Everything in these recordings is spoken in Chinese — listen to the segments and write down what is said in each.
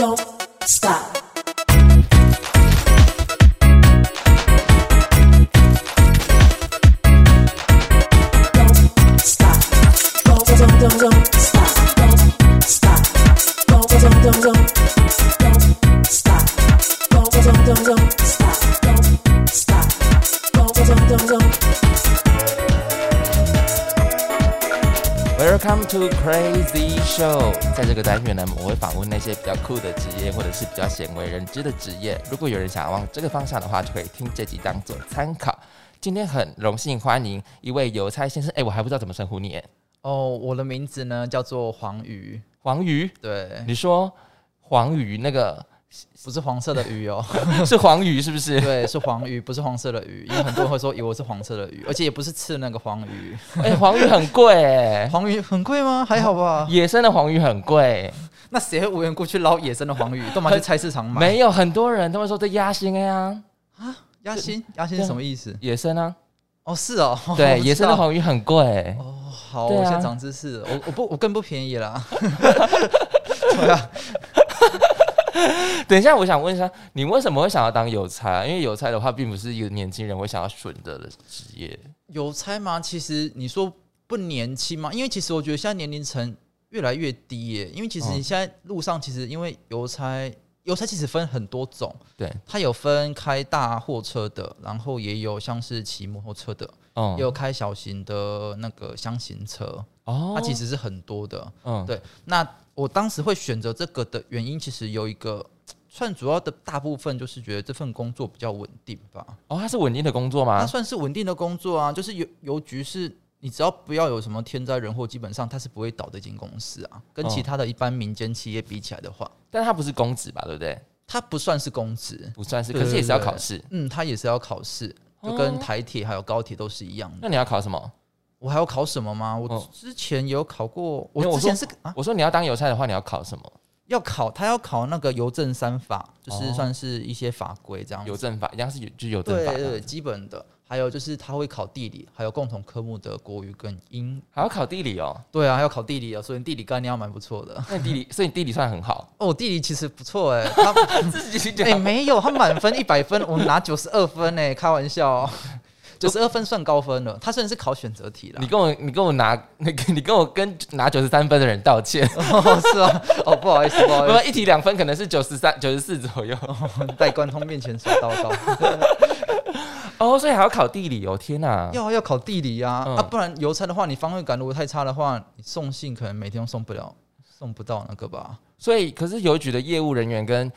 Don't stop. To Crazy Show。在这个单元呢，我会访问那些比较酷的职业，或者是比较鲜为人知的职业。如果有人想要往这个方向的话，就可以听这集当做参考。今天很荣幸欢迎一位邮差先生，哎，我还不知道怎么称呼你，哎哦，我的名字呢叫做黄鱼，黄鱼。对，你说黄鱼那个不是黄色的鱼哦，是黄鱼是不是？对，是黄鱼，不是黄色的鱼，因为很多人会说以为我是黄色的鱼，而且也不是吃那个黄鱼。哎，黄鱼很贵哎，黄鱼很贵吗？还好吧。野生的黄鱼很贵，那谁会无缘故去捞野生的黄鱼？干嘛去菜市场买？没有很多人都会说这鸭心哎呀，鸭心，鸭心是什么意思？野生啊，哦，是哦，对，野生的黄鱼很贵。哦，好，我现在长知识，我我不我更不便宜啦。对啊，等一下，我想问一下，你为什么会想要当邮差啊？因为邮差的话，并不是一个年轻人会想要选择的职业。邮差吗？其实你说不年轻吗？因为其实我觉得现在年龄层越来越低耶。因为其实嗯你现在路上，其实因为邮差，邮差其实分很多种，对，它有分开大货车的，然后也有像是骑摩托车的，嗯。也有开小型的那个箱型车，哦。它其实是很多的。嗯。对。那我当时会选择这个的原因，其实有一个。算主要的大部分就是觉得这份工作比较稳定吧，哦，它是稳定的工作吗？它？算是稳定的工作啊，就是邮邮局是你只要不要有什么天灾人祸，基本上它是不会倒的一间公司啊。跟哦其他的一般民间企业比起来的话，但它不是公职吧？对不对？它不算是公职，不算是，可是也是要考试。嗯，它也是要考试，就哦跟台铁还有高铁都是一样的。那你要考什么？我还要考什么吗？我哦之前有考过，我我之前是啊，我说你要当邮差的话，你要考什么？要考，他要考那个邮政三法，就是哦算是一些法规这样子邮政法一样是有就是邮政法对基本的。还有就是他会考地理，还有共同科目的国语跟英。还要考地理哦。对啊，还要考地理哦，所以地理概念要蛮不错的。那你地理，所以你地理算很好。哦，我地理其实不错哎、他自己哎、没有，他满分一百分，我拿九十二分哎、开玩笑、哦，九十二分算高分了。他虽然是考选择题了你，跟我，你跟我拿，那 个你跟我跟拿九十三分的人道歉。哦是啊，哦不好意思不好意思，一题两分可能是九十三、九十四左右。在关通面前说叨叨，哦，所以还要考地理哦！天哪，要要考地理啊、嗯啊，不然邮差的话，你方位感如果太差的话，你送信可能每天都送不了，送不到那个吧。所以可是邮局的业务人员跟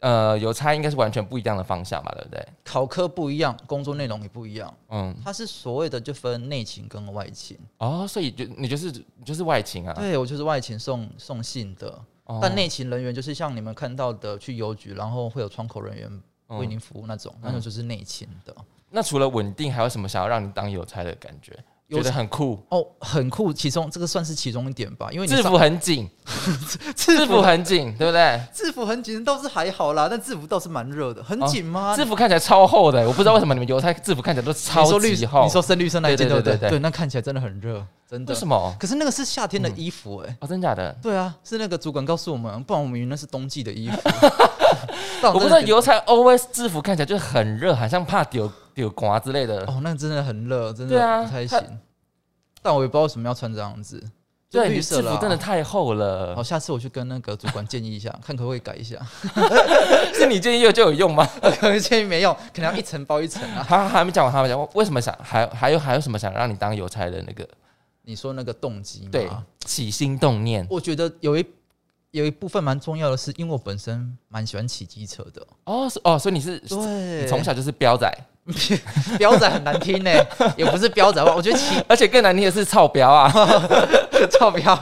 呃邮差应该是完全不一样的方向吧？对不对？考科不一样，工作内容也不一样，嗯，它是所谓的就分内勤跟外勤。哦，所以就你就是你就是外勤啊。对我就是外勤送送信的，哦但内勤人员就是像你们看到的去邮局，然后会有窗口人员为嗯您服务那种，那种就是内勤的。那除了稳定，还有什么想要让你当邮差的感觉？邮觉得很酷，哦，很酷，其中这个算是其中一点吧，因为你制服很紧，制服很紧，对不对？制服很紧倒是还好啦，但制服倒是蛮热的，很紧吗？制服看起来超厚的，我不知道为什么你们邮差制服看起来都你超级厚。你说深绿色那一件对对对对对不对？对，那看起来真的很热，真的为。什么？可是那个是夏天的衣服哎、哦，真假的？对啊，是那个主管告诉我们，不然我们以为那是冬季的衣服。我不知道邮差 always 制服看起来就很热，好像怕丢丢刮之类的。哦，那个真的很热，真对啊的不太它行。但我也不知道为什么要穿这样子，就对，你绿色服真的太厚了好，。下次我去跟那个主管建议一下，看可不可以改一下。是你建议有就有用吗？可能建议没用，可能要一层包一层啊。他还没讲完，他还没讲完，为什么想还还有还有什么想让你当邮差的那个你说那个动机吗？对起心动念？我觉得有一有一部分蛮重要的是，因为我本身蛮喜欢骑机车的。哦，哦，所以你是从小就是彪仔，标仔很难听呢、也不是标仔吧？我觉得其 而且更难听的是操彪啊！超标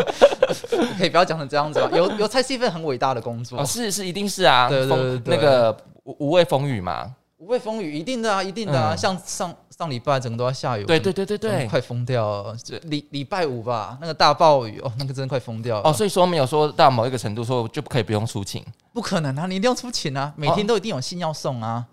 可以不要讲成这样子吧？邮邮差是一份很伟大的工作哦，，是是，一定是啊，对对风对对那个无无畏风雨嘛，无畏风雨，一定的啊，一定的啊。嗯像上上礼拜整个都要下雨，对对对对对。快疯掉了。礼礼拜五吧，那个大暴雨哦，那个真的快疯掉了。哦，所以说没有说到某一个程度，说就不可以不用出勤。不可能啊，你一定要出勤啊，每天都一定有信要送啊。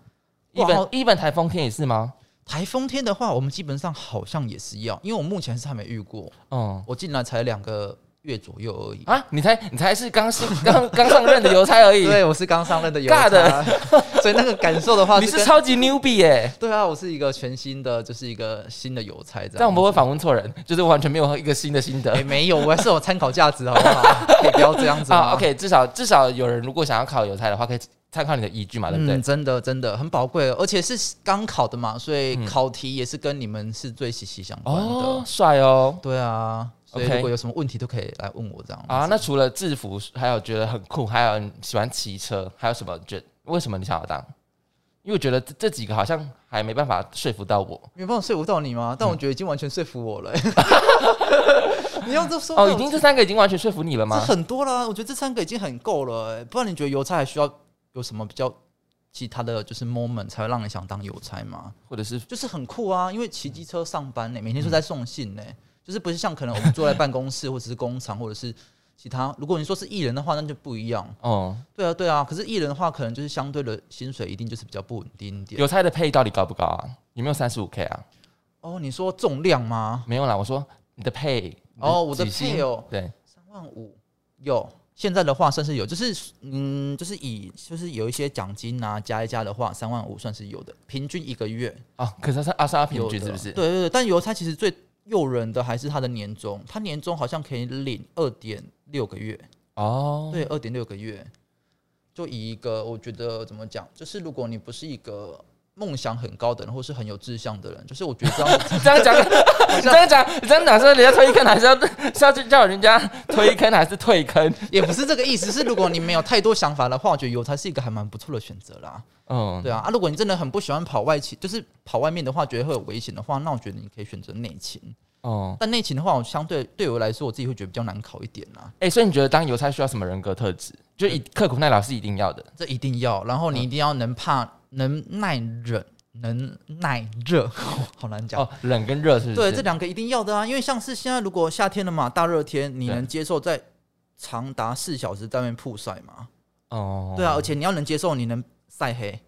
一本一本台风天也是吗？台风天的话，我们基本上好像也是要，因为我目前是还没遇过，嗯，我进来才两个月左右而已。啊，你才你才是刚新 刚刚上任的邮差而已，对，我是刚上任的邮尬的差，所以那个感受的话，你是超级 newbie 耶、对啊，我是一个全新的，就是一个新的邮差这样。这样我们会访问错人，就是完全没有一个新的心得哎、。没有，我还是有参考价值，好不好？可以不要这样子吗啊，OK，至少至少有人如果想要考邮差的话，可以参考你的依据嘛，对不对？嗯，真的真的很宝贵，而且是刚考的嘛，所以嗯考题也是跟你们是最息息相关的。哦，帅哦。对啊，所以如果有什么问题都可以来问我这样子。啊，那除了制服，还有觉得很酷，还有你喜欢骑车，还有什么？觉为什么你想要当？因为我觉得这这几个好像还没办法说服到我。没办法说服到你吗？但我觉得已经完全说服我了、你要这说哦，已经这三个已经完全说服你了这吗？很多了，我觉得这三个已经很够了、欸。不然你觉得邮差还需要有什么比较其他的就是 moment 才会让你想当邮差吗？或者是就是很酷啊，因为骑机车上班呢、每天都在送信呢、就是不是像可能我们坐在办公室 或者是工厂或者是其他，如果你说是艺人的话，那就不一样。哦，对啊，对啊，可是艺人的话，可能就是相对的薪水一定就是比较不稳定一点。邮差的配到底高不高啊？有没有三十五 K 啊？哦，你说重量吗？没有啦，我说你的配哦我的配哦对，三万五有。现在的话算是有，就是嗯，就是以就是有一些奖金啊，加一加的话，三万五算是有的，平均一个月啊，可是是阿莎平均是不是？对对对，但邮差其实最诱人的还是他的年终，他年终好像可以领二点六个月，哦，对，二点六个月。就以一个我觉得怎么讲，就是如果你不是一个梦想很高的人，或是很有志向的人，就是我觉得这样 这样讲，这样讲，这样讲是人家推坑，还是要是要去叫人家推坑，还是退坑？也不是这个意思，是如果你没有太多想法的话，我觉得邮差是一个还蛮不错的选择啦。嗯，对啊，啊，如果你真的很不喜欢跑外勤，就是跑外面的话，觉得会有危险的话，那我觉得你可以选择内勤。哦，但内勤的话，我相对对我来说，我自己会觉得比较难考一点啦。哎、所以你觉得当邮差需要什么人格特质？就以刻苦耐劳是一定要的。这一定要，然后你一定要能怕、能耐忍、能耐热，好难讲。哦，冷跟热是是？对，这两个一定要的啊，因为像是现在如果夏天了嘛，大热天，你能接受在长达四小时在外面曝晒吗？哦，对啊，而且你要能接受你能晒黑，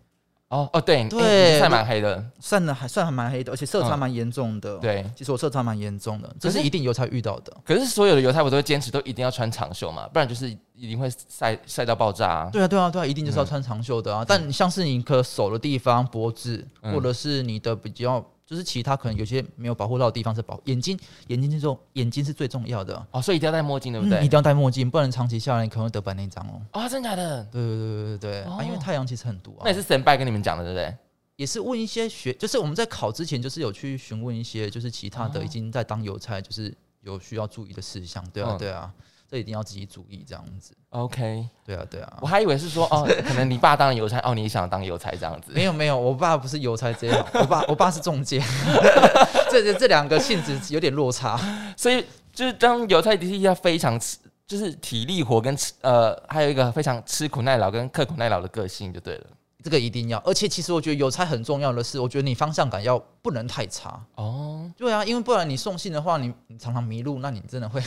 哦哦，对，对欸你晒蛮黑的，算的还算还蛮黑的，而且色差嗯蛮严重的。，对。其实我色差蛮严重的，这是是一定犹太遇到的。可是所有的犹太我都会坚持，都一定要穿长袖嘛，不然就是一定会晒晒到爆炸啊。对啊，对啊，对啊，一定就是要穿长袖的啊。但像是你可手的地方、脖子，嗯或者是你的比较，就是其他可能有些没有保护到的地方是保眼睛，眼睛这种，眼睛是最重要的。哦，所以一定要戴墨镜，对不对？嗯一定要戴墨镜，不然长期下来你可能会得白内障哦。啊、真的假的？对对对对对啊，因为太阳其实很毒啊那也。是神拜跟你们讲的，对不对？也是问一些学，就是我们在考之前，就是有去询问一些，就是其他的哦已经在当邮差，就是有需要注意的事项。对啊嗯对啊，这一定要自己注意这样子。OK，对啊对啊我。还以为是说哦，可能你爸当邮差，哦，你想当邮差这样子。没有没有，我爸不是邮差这样，我爸我爸是中介，这这这两个性质有点落差。所以就是当邮差的确要非常吃，就是体力活跟吃呃，还有一个非常吃苦耐劳跟刻苦耐劳的个性就对了。这个一定要，而且其实我觉得邮差很重要的是，我觉得你方向感要不能太差。哦，对啊，因为不然你送信的话，你你常常迷路，那你真的会，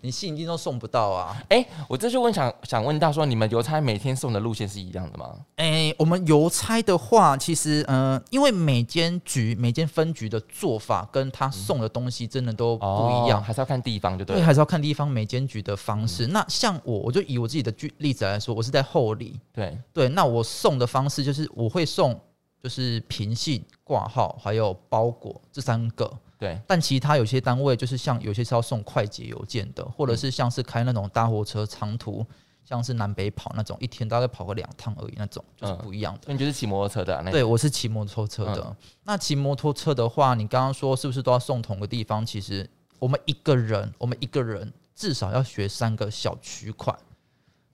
你信一定都送不到啊。哎、我这就问想想问到说，你们邮差每天送的路线是一样的吗？哎、我们邮差的话，其实呃，因为每间局、每间分局的做法跟他送的东西真的都不一样哦，还是要看地方就对对，还是要看地方每间局的方式。那像我，我就以我自己的举例子来说，我是在后里，对，对，那我送的方式就是我会送，就是平信、挂号还有包裹这三个。对，但其他有些单位就是像有些是要送快捷邮件的，或者是像是开那种大货车长途，像是南北跑那种，一天大概跑个两趟而已，那种就是嗯不一样的。你就是骑摩托车的、啊、那对，我是骑摩托车的。那骑摩托车的话，你刚刚说是不是都要送同个地方？其实我们一个人，我们一个人至少要学三个小区块。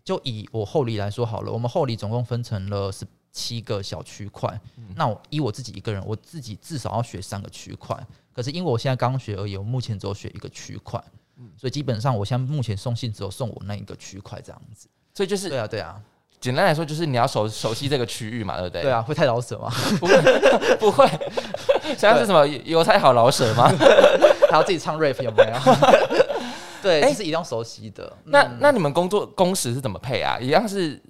就以我后里来说好了，我们后里总共分成了十七个小区块。那我以我自己一个人，我自己至少要学三个区块。可是因为我现在刚学而已，我目前只有学一个区块，所以基本上我现在目前送信只有送我那一个区块这样子。所以就是对啊，对啊，简单来说，就是你要熟熟悉这个区域嘛，对不对？对，啊，会太老舍吗？不会不会，像是什么邮差好老舍吗？还要自己唱 rap 有没有？对，哎这是一定要熟悉的。那嗯那你们工作工时是怎么配啊？一样是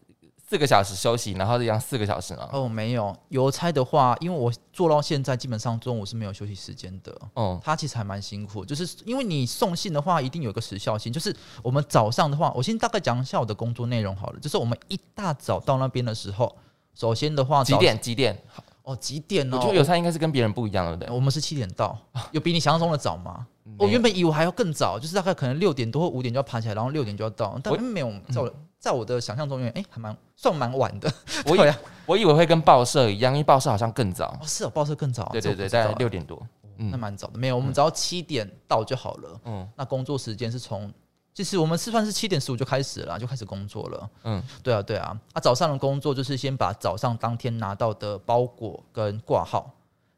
四个小时休息，然后这样四个小时呢？哦，没有邮差的话，因为我做到现在，基本上中午是没有休息时间的。哦，他其实还蛮辛苦，就是因为你送信的话，一定有一个时效性。就是我们早上的话，我先大概讲一下我的工作内容好了。就是我们一大早到那边的时候，首先的话，早？几点？几点？哦，几点哦？我觉得邮差应该是跟别人不一样，对不对？我们是七点到，有比你想象中的早吗？我原本以为还要更早，就是大概可能六点多或五点就要爬起来，然后六点就要到，但我没有，在我的想象中，哎、还蛮算蛮晚的。我以 我以为会跟报社一样，因为报社好像更早哦，。是哦，报社更早，对对对，这我不知道大概六点多。嗯那嗯蛮早的。没有，我们只要七点到就好了。嗯那工作时间是从，就是我们吃饭是七点十五就开始了，就开始工作了。嗯，对啊，对啊。啊，早上的工作就是先把早上当天拿到的包裹跟挂号，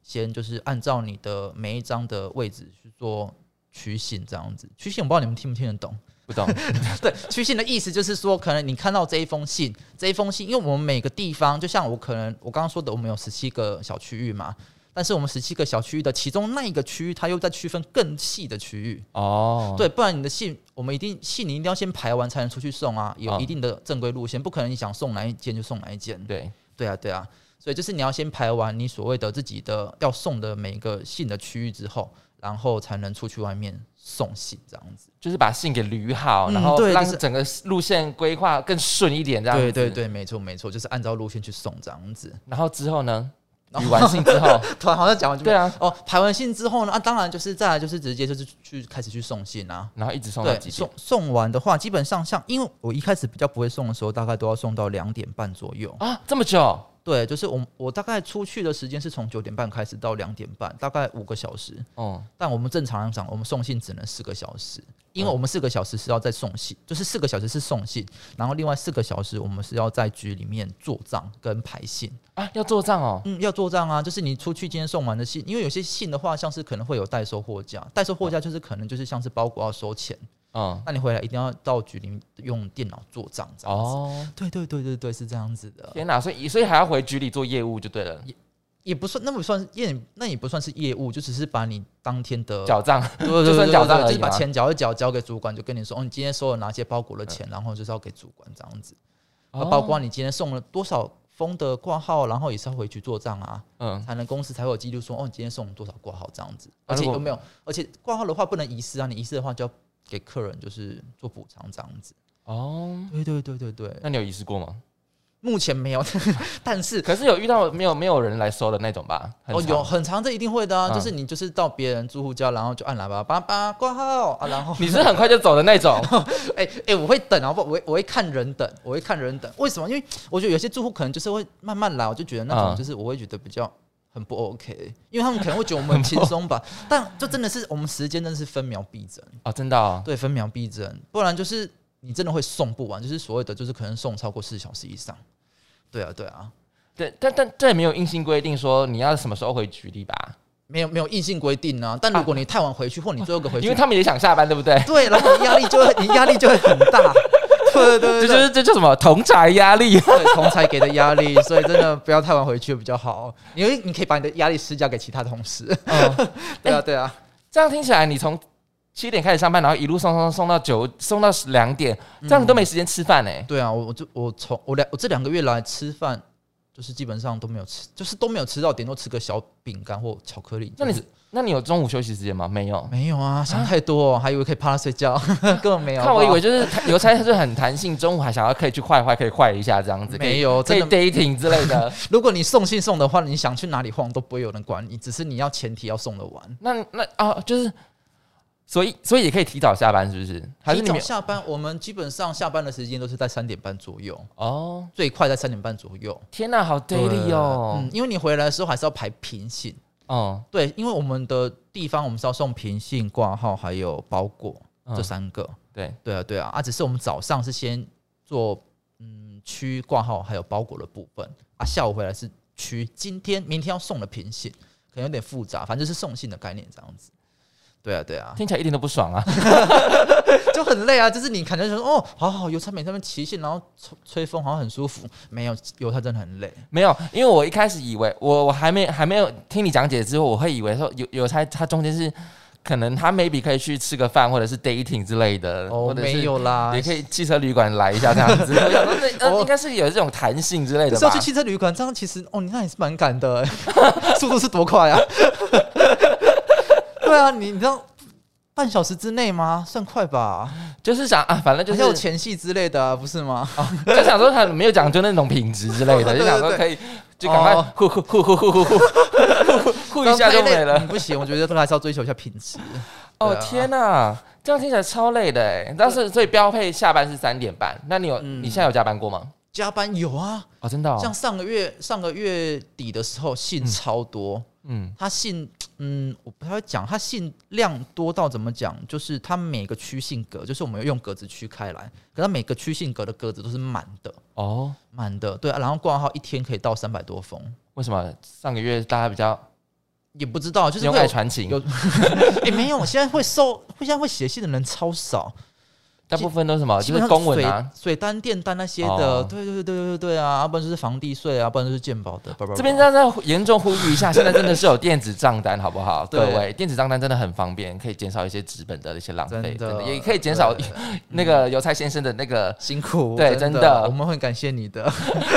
先就是按照你的每一张的位置去做取信，这样子。取信我不知道你们听不听得懂。不懂。对，区信的意思就是说，可能你看到这一封信，这一封信，因为我们每个地方，就像我可能我刚刚说的，我们有十七个小区域嘛，但是我们十七个小区域的其中那一个区域，它又在区分更细的区域。哦，对，不然你的信，我们一定信你一定要先排完才能出去送啊，有嗯一定的正规路线，不可能你想送哪一件就送哪一件。对，对啊，对啊，所以就是你要先排完你所谓的自己的要送的每一个信的区域之后，然后才能出去外面送信这样子。就是把信给捋好，嗯然后让整个路线规划更顺一点，这样子。对对。对，没错没错，就是按照路线去送这样子。然后之后呢？捋完信之后，突然好像讲完就对啊，哦，排完信之后呢，啊，当然就是再来就是直接就是去开始去送信啊。然后一直送到，几点送？送完的话，基本上像因为我一开始比较不会送的时候，大概都要送到两点半左右。啊，这么久？对，就是我我大概出去的时间是从九点半开始到两点半，大概五个小时。哦，但我们正常来讲，我们送信只能四个小时，因为嗯我们四个小时是要在送信，就是四个小时是送信，然后另外四个小时我们是要在局里面做账跟排信。啊，要做账哦。嗯，要做账啊，就是你出去今天送完的信，因为有些信的话，像是可能会有代收货架，代收货架就是可能就是像是包裹要收钱，嗯，那你回来一定要到局里面用电脑做账这样子。哦，对对对对对，是这样子的，天哪！所以所以还要回局里做业务就对了，也不算那不算业，那也不算是业务，就只是把你当天的缴账。对对对就算缴账而已就是把钱缴一缴，交给主管，就跟你说，哦，你今天收了哪些包裹的钱，然后就是要给主管这样子，哦包括你今天送了多少封的挂号，然后也是要回去做账啊。嗯，才能公司才会有记录说，哦，你今天送了多少挂号这样子，而且有没有？而且挂号的话不能遗失啊，你遗失的话就要给客人就是做补偿这样子。哦，对对对对对，那你有遗失过吗？目前没有，但是可是有遇到没有没有人来收的那种吧？哦有很长，这一定会的啊，嗯就是你就是到别人住户家，然后就按喇叭，叭叭挂号啊，然后 你是很快就走的那种。哎哎、我会等啊，不，我会我会看人等，我会看人等。为什么？因为我觉得有些住户可能就是会慢慢来，我就觉得那种嗯就是我会觉得比较很不 OK，因为他们可能会觉得我们很轻松吧，但就真的是我们时间真的是分秒必争，哦，真的哦。对，分秒必争，不然就是你真的会送不完，就是所谓的就是可能送超过四小时以上。对啊，对啊，对，但但这也没有硬性规定说你要什么时候回局里吧？没有没有硬性规定啊，但如果你太晚回去，或你最后一个回去，因为他们也想下班，对不对？对，然后你压力就会你压力就会很大。对对对对这就是这叫什么同财压力？对同才给的压力，所以真的不要太晚回去比较好，因为你可以把你的压力施加给其他同事。嗯，对啊，对啊，这样听起来，你从七点开始上班，然后一路送送送到九，送到两点，这样你都没时间吃饭呢。对啊，我我就我从我两我这两个月来吃饭，就是基本上都没有吃，就是都没有吃到，顶多吃个小饼干或巧克力。那你就是那你有中午休息时间吗？没有。没有啊？想太多、哦，还以为可以趴着睡觉，根本没有。看我以为就是邮差，他就很弹性，中午还想要可以去坏坏，可以坏一下这样子，没有，可以。dating 之类的。如果你送信送的话，你想去哪里晃都不会有人管你，只是你要前提要送的完。那那啊，就是，所以所以也可以提早下班，是不是？还是提你下班，我们基本上下班的时间都是在三点半左右，哦？最快在三点半左右。天哪，好 daily 哦嗯，。因为你回来的时候还是要排平信，哦，对，因为我们的地方我们是要送平信、挂号还有包裹、嗯这三个。对，对啊，对啊，啊，只是我们早上是先做嗯区挂号还有包裹的部分，啊，下午回来是区今天明天要送的平信，可能有点复杂，反正就是送信的概念这样子。对啊，对啊，听起来一点都不爽啊。就很累啊。就是你可能说哦，好好油菜每天边骑行，然后吹吹风，好像很舒服。没有，油菜真的很累。没有，因为我一开始以为我我还没还没有听你讲解之后，我会以为说油油菜它中间是可能他 maybe 可以去吃个饭，或者是 dating 之类的，哦，或者没有啦，也可以汽车旅馆来一下这样子。我想说 那应该是有这种弹性之类的吧是要去？汽车旅馆，这样其实哦，你那也是蛮赶的欸，速度是多快啊？对啊，你你知道半小时之内吗？算快吧？就是想啊，反正就还有是前戏之类的、啊，不是吗？就想说他没有讲究那种品质之类的，对就想说可以就赶快哦呼呼呼呼呼呼呼呼呼一下就没了嗯。不行，我觉得都还是要追求一下品质。哦对啊天哪，这样听起来超累的哎！但是所以标配下班是三点半，那你有嗯你现在有加班过吗？加班有啊，哦，真的哦，像上个月上个月底的时候信超多，嗯他信嗯，我不太会讲，他信量多到怎么讲？就是他每个区信格，就是我们用格子区开来，可他每个区信格的格子都是满的，哦，满的，对、啊，然后挂号一天可以到三百多封，为什么上个月大家比较也不知道，就是用会有爱传情？有，哎、没有，现在会收，会现在会写信的人超少，大部分都是什么？就是公文啊。水单、电单那些的，哦对对对对对对啊，要不然就是房地税啊，不然就是鉴保的，这边再再严重呼吁一下，现在真的是有电子账单，好不好？各对位，电子账单真的很方便，可以减少一些纸本的一些浪费，真的也可以减少那个邮差先生的那个辛苦，对真真的我们会感谢你的，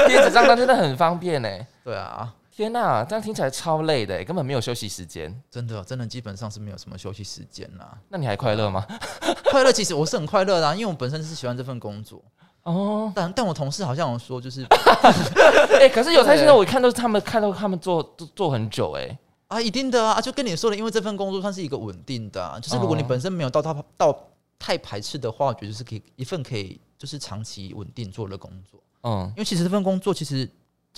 电子账单，真的很方便呢。对啊，天呐，这样听起来超累的，根本没有休息时间。真的真的基本上是没有什么休息时间啦。那你还快乐吗？快乐其实我是很快乐的、啊，因为我本身是喜欢这份工作，哦，但但我同事好像有说，就是哎、可是邮差先生，对我看到他们看到他们做做做很久，哎，啊，一定的啊，就跟你说的，因为这份工作算是一个稳定的、啊，就是如果你哦本身没有到到到太排斥的话，我觉得是可以一份可以就是长期稳定做的工作。嗯，因为其实这份工作其实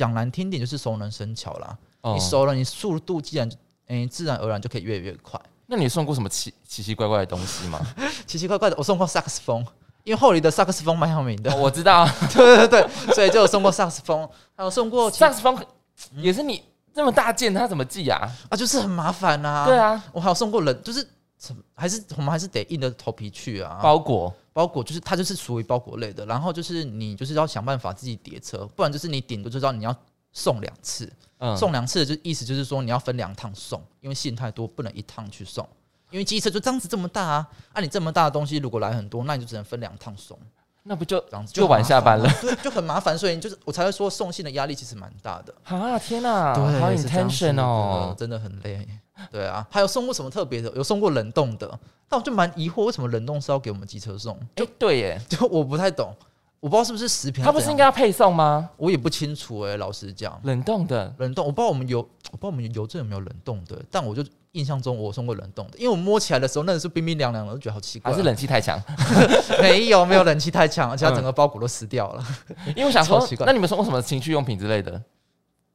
讲难听点就是熟能生巧啦，哦。你熟了，你速度既然诶、自然而然就可以越来越快。那你送过什么奇奇奇怪怪的东西吗？奇奇怪怪的，我送过萨克斯风，因为后里的萨克斯风蛮有名的。哦，我知道，对对对，所以就有送过萨克斯风，还有送过其萨克斯风也是你这么大件，他怎么寄啊？啊，就是很麻烦呐、对，啊，我还有送过人，就是还是我们还是得硬着头皮去啊。包裹。包裹就是它就是属于包裹类的，然后就是你就是要想办法自己叠车，不然就是你顶多就知道你要送两次，嗯，送两次的就意思就是说你要分两趟送，因为信太多不能一趟去送，因为机车就这样子这么大啊，啊你这么大的东西如果来很多，那你就只能分两趟送，那不就这样子就晚下班了？对，就很麻烦，所以就是我才会说送信的压力其实蛮大的，啊？天哪，好是这样子 intention 哦。真的很累，对啊，还有送过什么特别的？有送过冷冻的，但我就蛮疑惑，为什么冷冻是要给我们机车送？哎，对耶，就我不太懂，我不知道是不是食品，他不是应该要配送吗？我也不清楚哎、老实讲，冷冻的冷冻我不知道我们邮，我不知道我们邮政有没有冷冻的，但我就印象中我送过冷冻的，因为我摸起来的时候那是冰冰凉凉的，我就觉得好奇怪啊、还是冷气太强？没有没有冷气太强，而且它嗯整个包裹都湿掉了，因为我想 说超奇，怪那你们送过什么情趣用品之类的？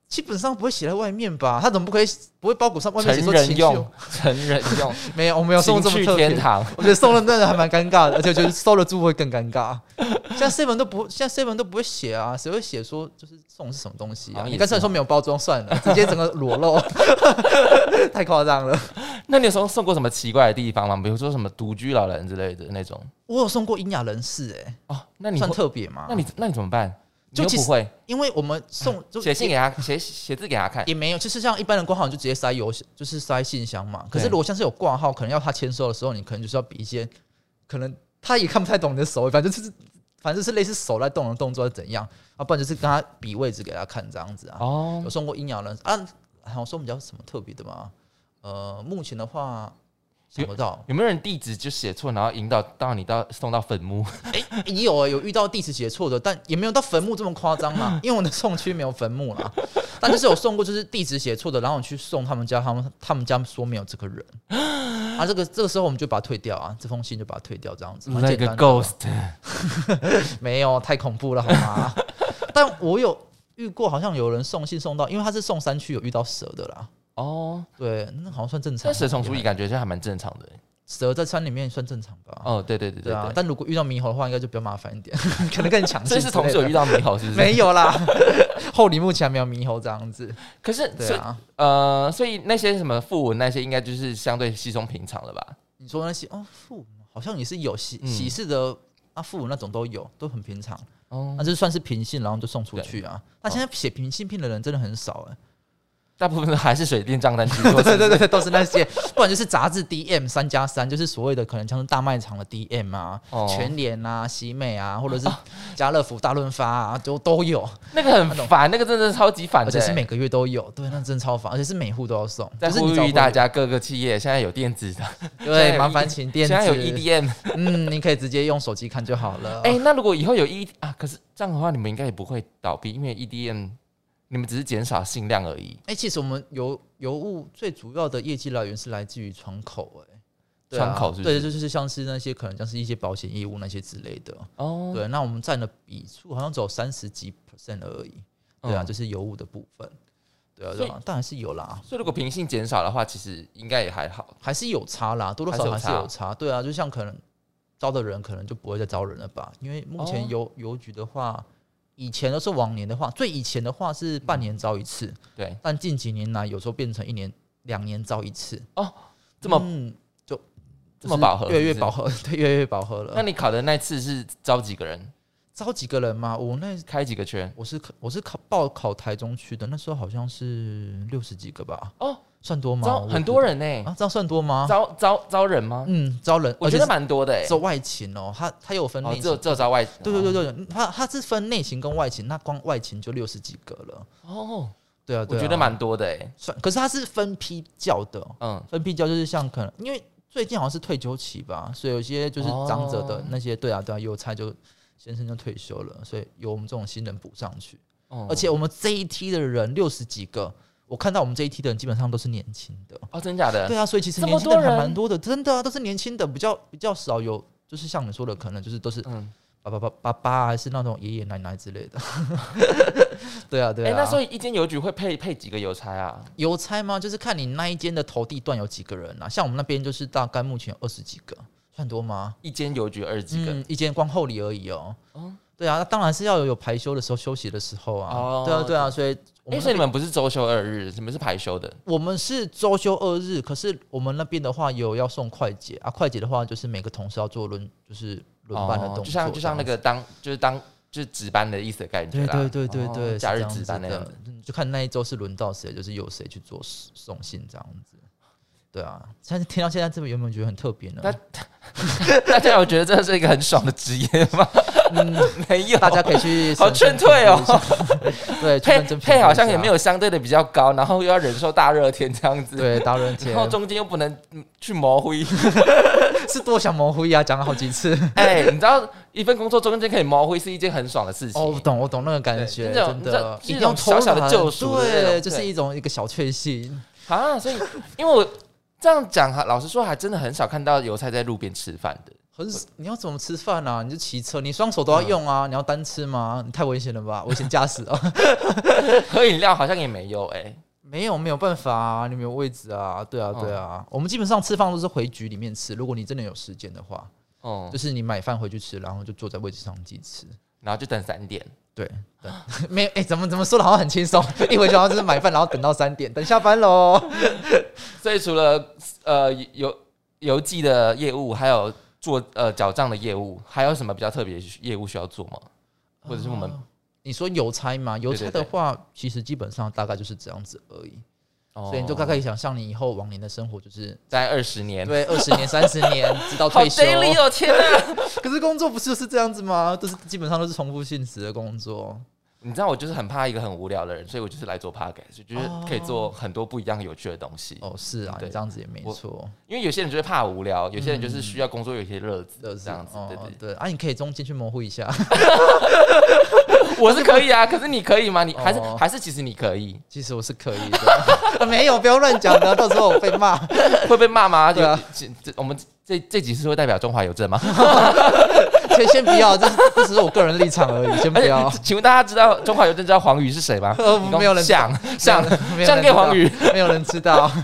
基本上不会写在外面吧？他怎么不可以不会包裹上外面写成说情绪？人用，成人用，没有，我没有送这么特别天。堂。我觉得送了真的还蛮尴尬的，而且我觉得收了住会更尴尬。现在 seven 都不，现在 seven 都不会写啊，谁会写说就是送是什么东西啊？好像也你干脆说没有包装算了，直接整个裸露，太夸张了。那你有送送过什么奇怪的地方吗？比如说什么独居老人之类的那种？我有送过英雅人士、哎，哦，那你算特别吗？那你那你怎么办？你就不会因为我们送就写信给他，写写字给他看。也没有，就是像一般人挂号你就直接塞邮，就是塞信箱嘛。可是如果像是有挂号，可能要他签收的时候，你可能就是要比一些，可能他也看不太懂你的手，反正就是反正就是类似手在动的动作是怎样，啊，不然就是跟他比位置给他看这样子啊。哦有，送过阴阳人啊，还有送比较什么特别的吗？呃，目前的话想不到，有没有人地址就写错，然后引导到你到送到坟墓？哎、也有啊，有遇到地址写错的，但也没有到坟墓这么夸张嘛，因为我的送区没有坟墓啦。但就是有送过，就是地址写错的，然后我去送他们家，他们他们家说没有这个人，啊，这个这个时候我们就把它退掉啊，这封信就把它退掉，这样子。蛮简 Like a 单的 ghost，没有太恐怖了好吗？但我有遇过，好像有人送信送到，因为他是送山区，有遇到蛇的啦。哦，对，那好像算正常。但蛇虫鼠蚁感觉就还蛮正常的。蛇在山里面算正常吧？哦，对对对对啊，但如果遇到猕猴的话，应该就比较麻烦一点，可能更强势。这是。同时有遇到猕猴，是不是？没有啦，后里目前还没有猕猴这样子。可是，对啊，呃，所以那些什么符文那些，应该就是相对稀松平常了吧？你说那些哦，父母好像也是有喜嗯喜事的啊，父母那种都有，都很平常。哦那，就算是平信，然后就送出去啊。那现在写平信片的人真的很少哎、大部分都还是水电账单居多。对对对对，都是那些，不然就是杂志 DM 三加三，就是所谓的可能像是大卖场的 DM 啊，哦全联啊、喜美啊，或者是家乐福、大润发啊，都都有，那个很烦，那个真的超级烦。而且是每个月都有，对，那真超烦，而且是每户都要送。但是呼吁大，家各个企业现在有电子的，对，麻 E- 烦请电子，现在有 EDM。嗯，你可以直接用手机看就好了。哎、那如果以后有 E 啊，可是这样的话，你们应该也不会倒闭，因为 EDM 你们只是减少信量而已。哎、其实我们油油物最主要的业绩来源是来自于窗口、哎，对啊窗口是不是对，就是像是那些可能像是一些保险业务那些之类的。哦，对，那我们占的比数好像只有三十几 percent 而已。对啊，嗯就是油物的部分。对啊，对啊，当然是有啦，所以如果平性减少的话，其实应该也还好。还是有差啦，多多少少还是有有差。对啊，就像可能招的人可能就不会再招人了吧，因为目前哦邮邮局的话，以前都是往年的话，最以前的话是半年招一次，对，但近几年来有时候变成一年、两年招一次哦。这么、嗯，就这么饱和越来越饱和，对，越来越饱和了。那你考的那次是招几个人，招几个人吗？我那开几个圈？我是考我是考报考台中区的，那时候好像是六十几个吧？哦，算多吗？招很多人呢、道啊，这样算多吗？招招招人吗？嗯，招人，我觉得蛮多的哎、只有外勤哦，他他有分哦，只有只有招外，对对对对，他他是分内勤跟外勤，那光外勤就六十几个了。哦，对啊，对啊。我觉得蛮多的哎、算，可是他是分批叫的，嗯，分批叫就是像可能因为最近好像是退休期吧，所以有些就是长者的哦。那些，对啊对啊，邮差就先生就退休了，所以由我们这种新人补上去。哦。而且我们这一梯的人六十几个，我看到我们这一批的人基本上都是年轻的。哦，真假的？对啊，所以其实年轻的还蛮多的，真的啊，都是年轻的，比较比较少有，就是像你说的，可能就是都是嗯，爸爸爸爸爸还是那种爷爷奶奶之类的。对啊，对哎、啊。那所以一间邮局会配配几个邮差啊？邮差吗？就是看你那一间的投递段有几个人啊。像我们那边就是大概目前有二十几个，算多吗？一间邮局二十几个，嗯，一间光后里而已哦。哦对啊，那当然是要有有排休的时候、休息的时候啊。哦对啊，对啊，所以我哎、所以你们不是周休二日，你们是排休的我们是周休二日，可是我们那边的话有要送快捷啊，快捷的话就是每个同事要做轮，就是轮班的动作、哦就像就像那个当就是当就是值班的意思的感觉啦。对对对对对，哦假日值班那样的就看那一周是轮到谁，就是由谁去做送信这样子。对啊，但是听到现在这边有没有觉得很特别呢？那 大家有觉得这是一个很爽的职业吗？嗯，没有，大家可以去好劝退哦。对，去配配好像也没有相对的比较高，然后又要忍受大热天这样子，对大热天然，后中间又不能嗯去磨灰。是多想模糊啊，讲了好几次。哎，你知道一份工作中间可以磨灰是一件很爽的事情。哦，我懂，我懂那个感对觉，真的一种小小的救赎对就是一种一个小确幸。啊，所以因为我这样讲哈，老实说，还真的很少看到油菜在路边吃饭的。可是你要怎么吃饭啊？你就骑车，你双手都要用啊！你要单吃吗？你太危险了吧，危险驾驶啊！喝饮料好像也没有哎、没有没有办法啊，你没有位置啊，对啊对啊，我们基本上吃饭都是回局里面吃。如果你真的有时间的话，哦、就是你买饭回去吃，然后就坐在位置上自己吃。然后就等三点。对对，没有哎、怎么怎么说的好像很轻松，一回去好像就是买饭，然后等到三点，等下班喽。所以除了呃邮邮寄的业务，还有做呃缴账的业务，还有什么比较特别的业务需要做吗？或者是我们、你说邮差吗？邮差的话，其实基本上大概就是这样子而已，哦所以你就大概可以想象你以后往年的生活就是在二十年，对二十年、三十年，直到好退休。daily 哦，天哪！可是工作不是就是这样子吗？都是基本上都是重复性质的工作。你知道我就是很怕一个很无聊的人，所以我就是来做 podcast，就觉得可以做很多不一样有趣的东西。哦，是啊，对你这样子也没错。因为有些人就是怕无聊，有些人就是需要工作有一些乐子，这是这样子。哦对对对，对啊，你可以中间去模糊一下。我是可以啊，可是你可以吗？你还是哦还是其实你可以，其实我是可以的，没有，不要乱讲的，到时候我被骂。会被骂吗？对啊，这这我们这这几次会代表中华邮政吗？先 先不要，这这只是我个人立场而已，先不要。请问大家知道中华邮政知道黄宇是谁吗？呃没有人知道像像没有人像给黄宇。没有人知道。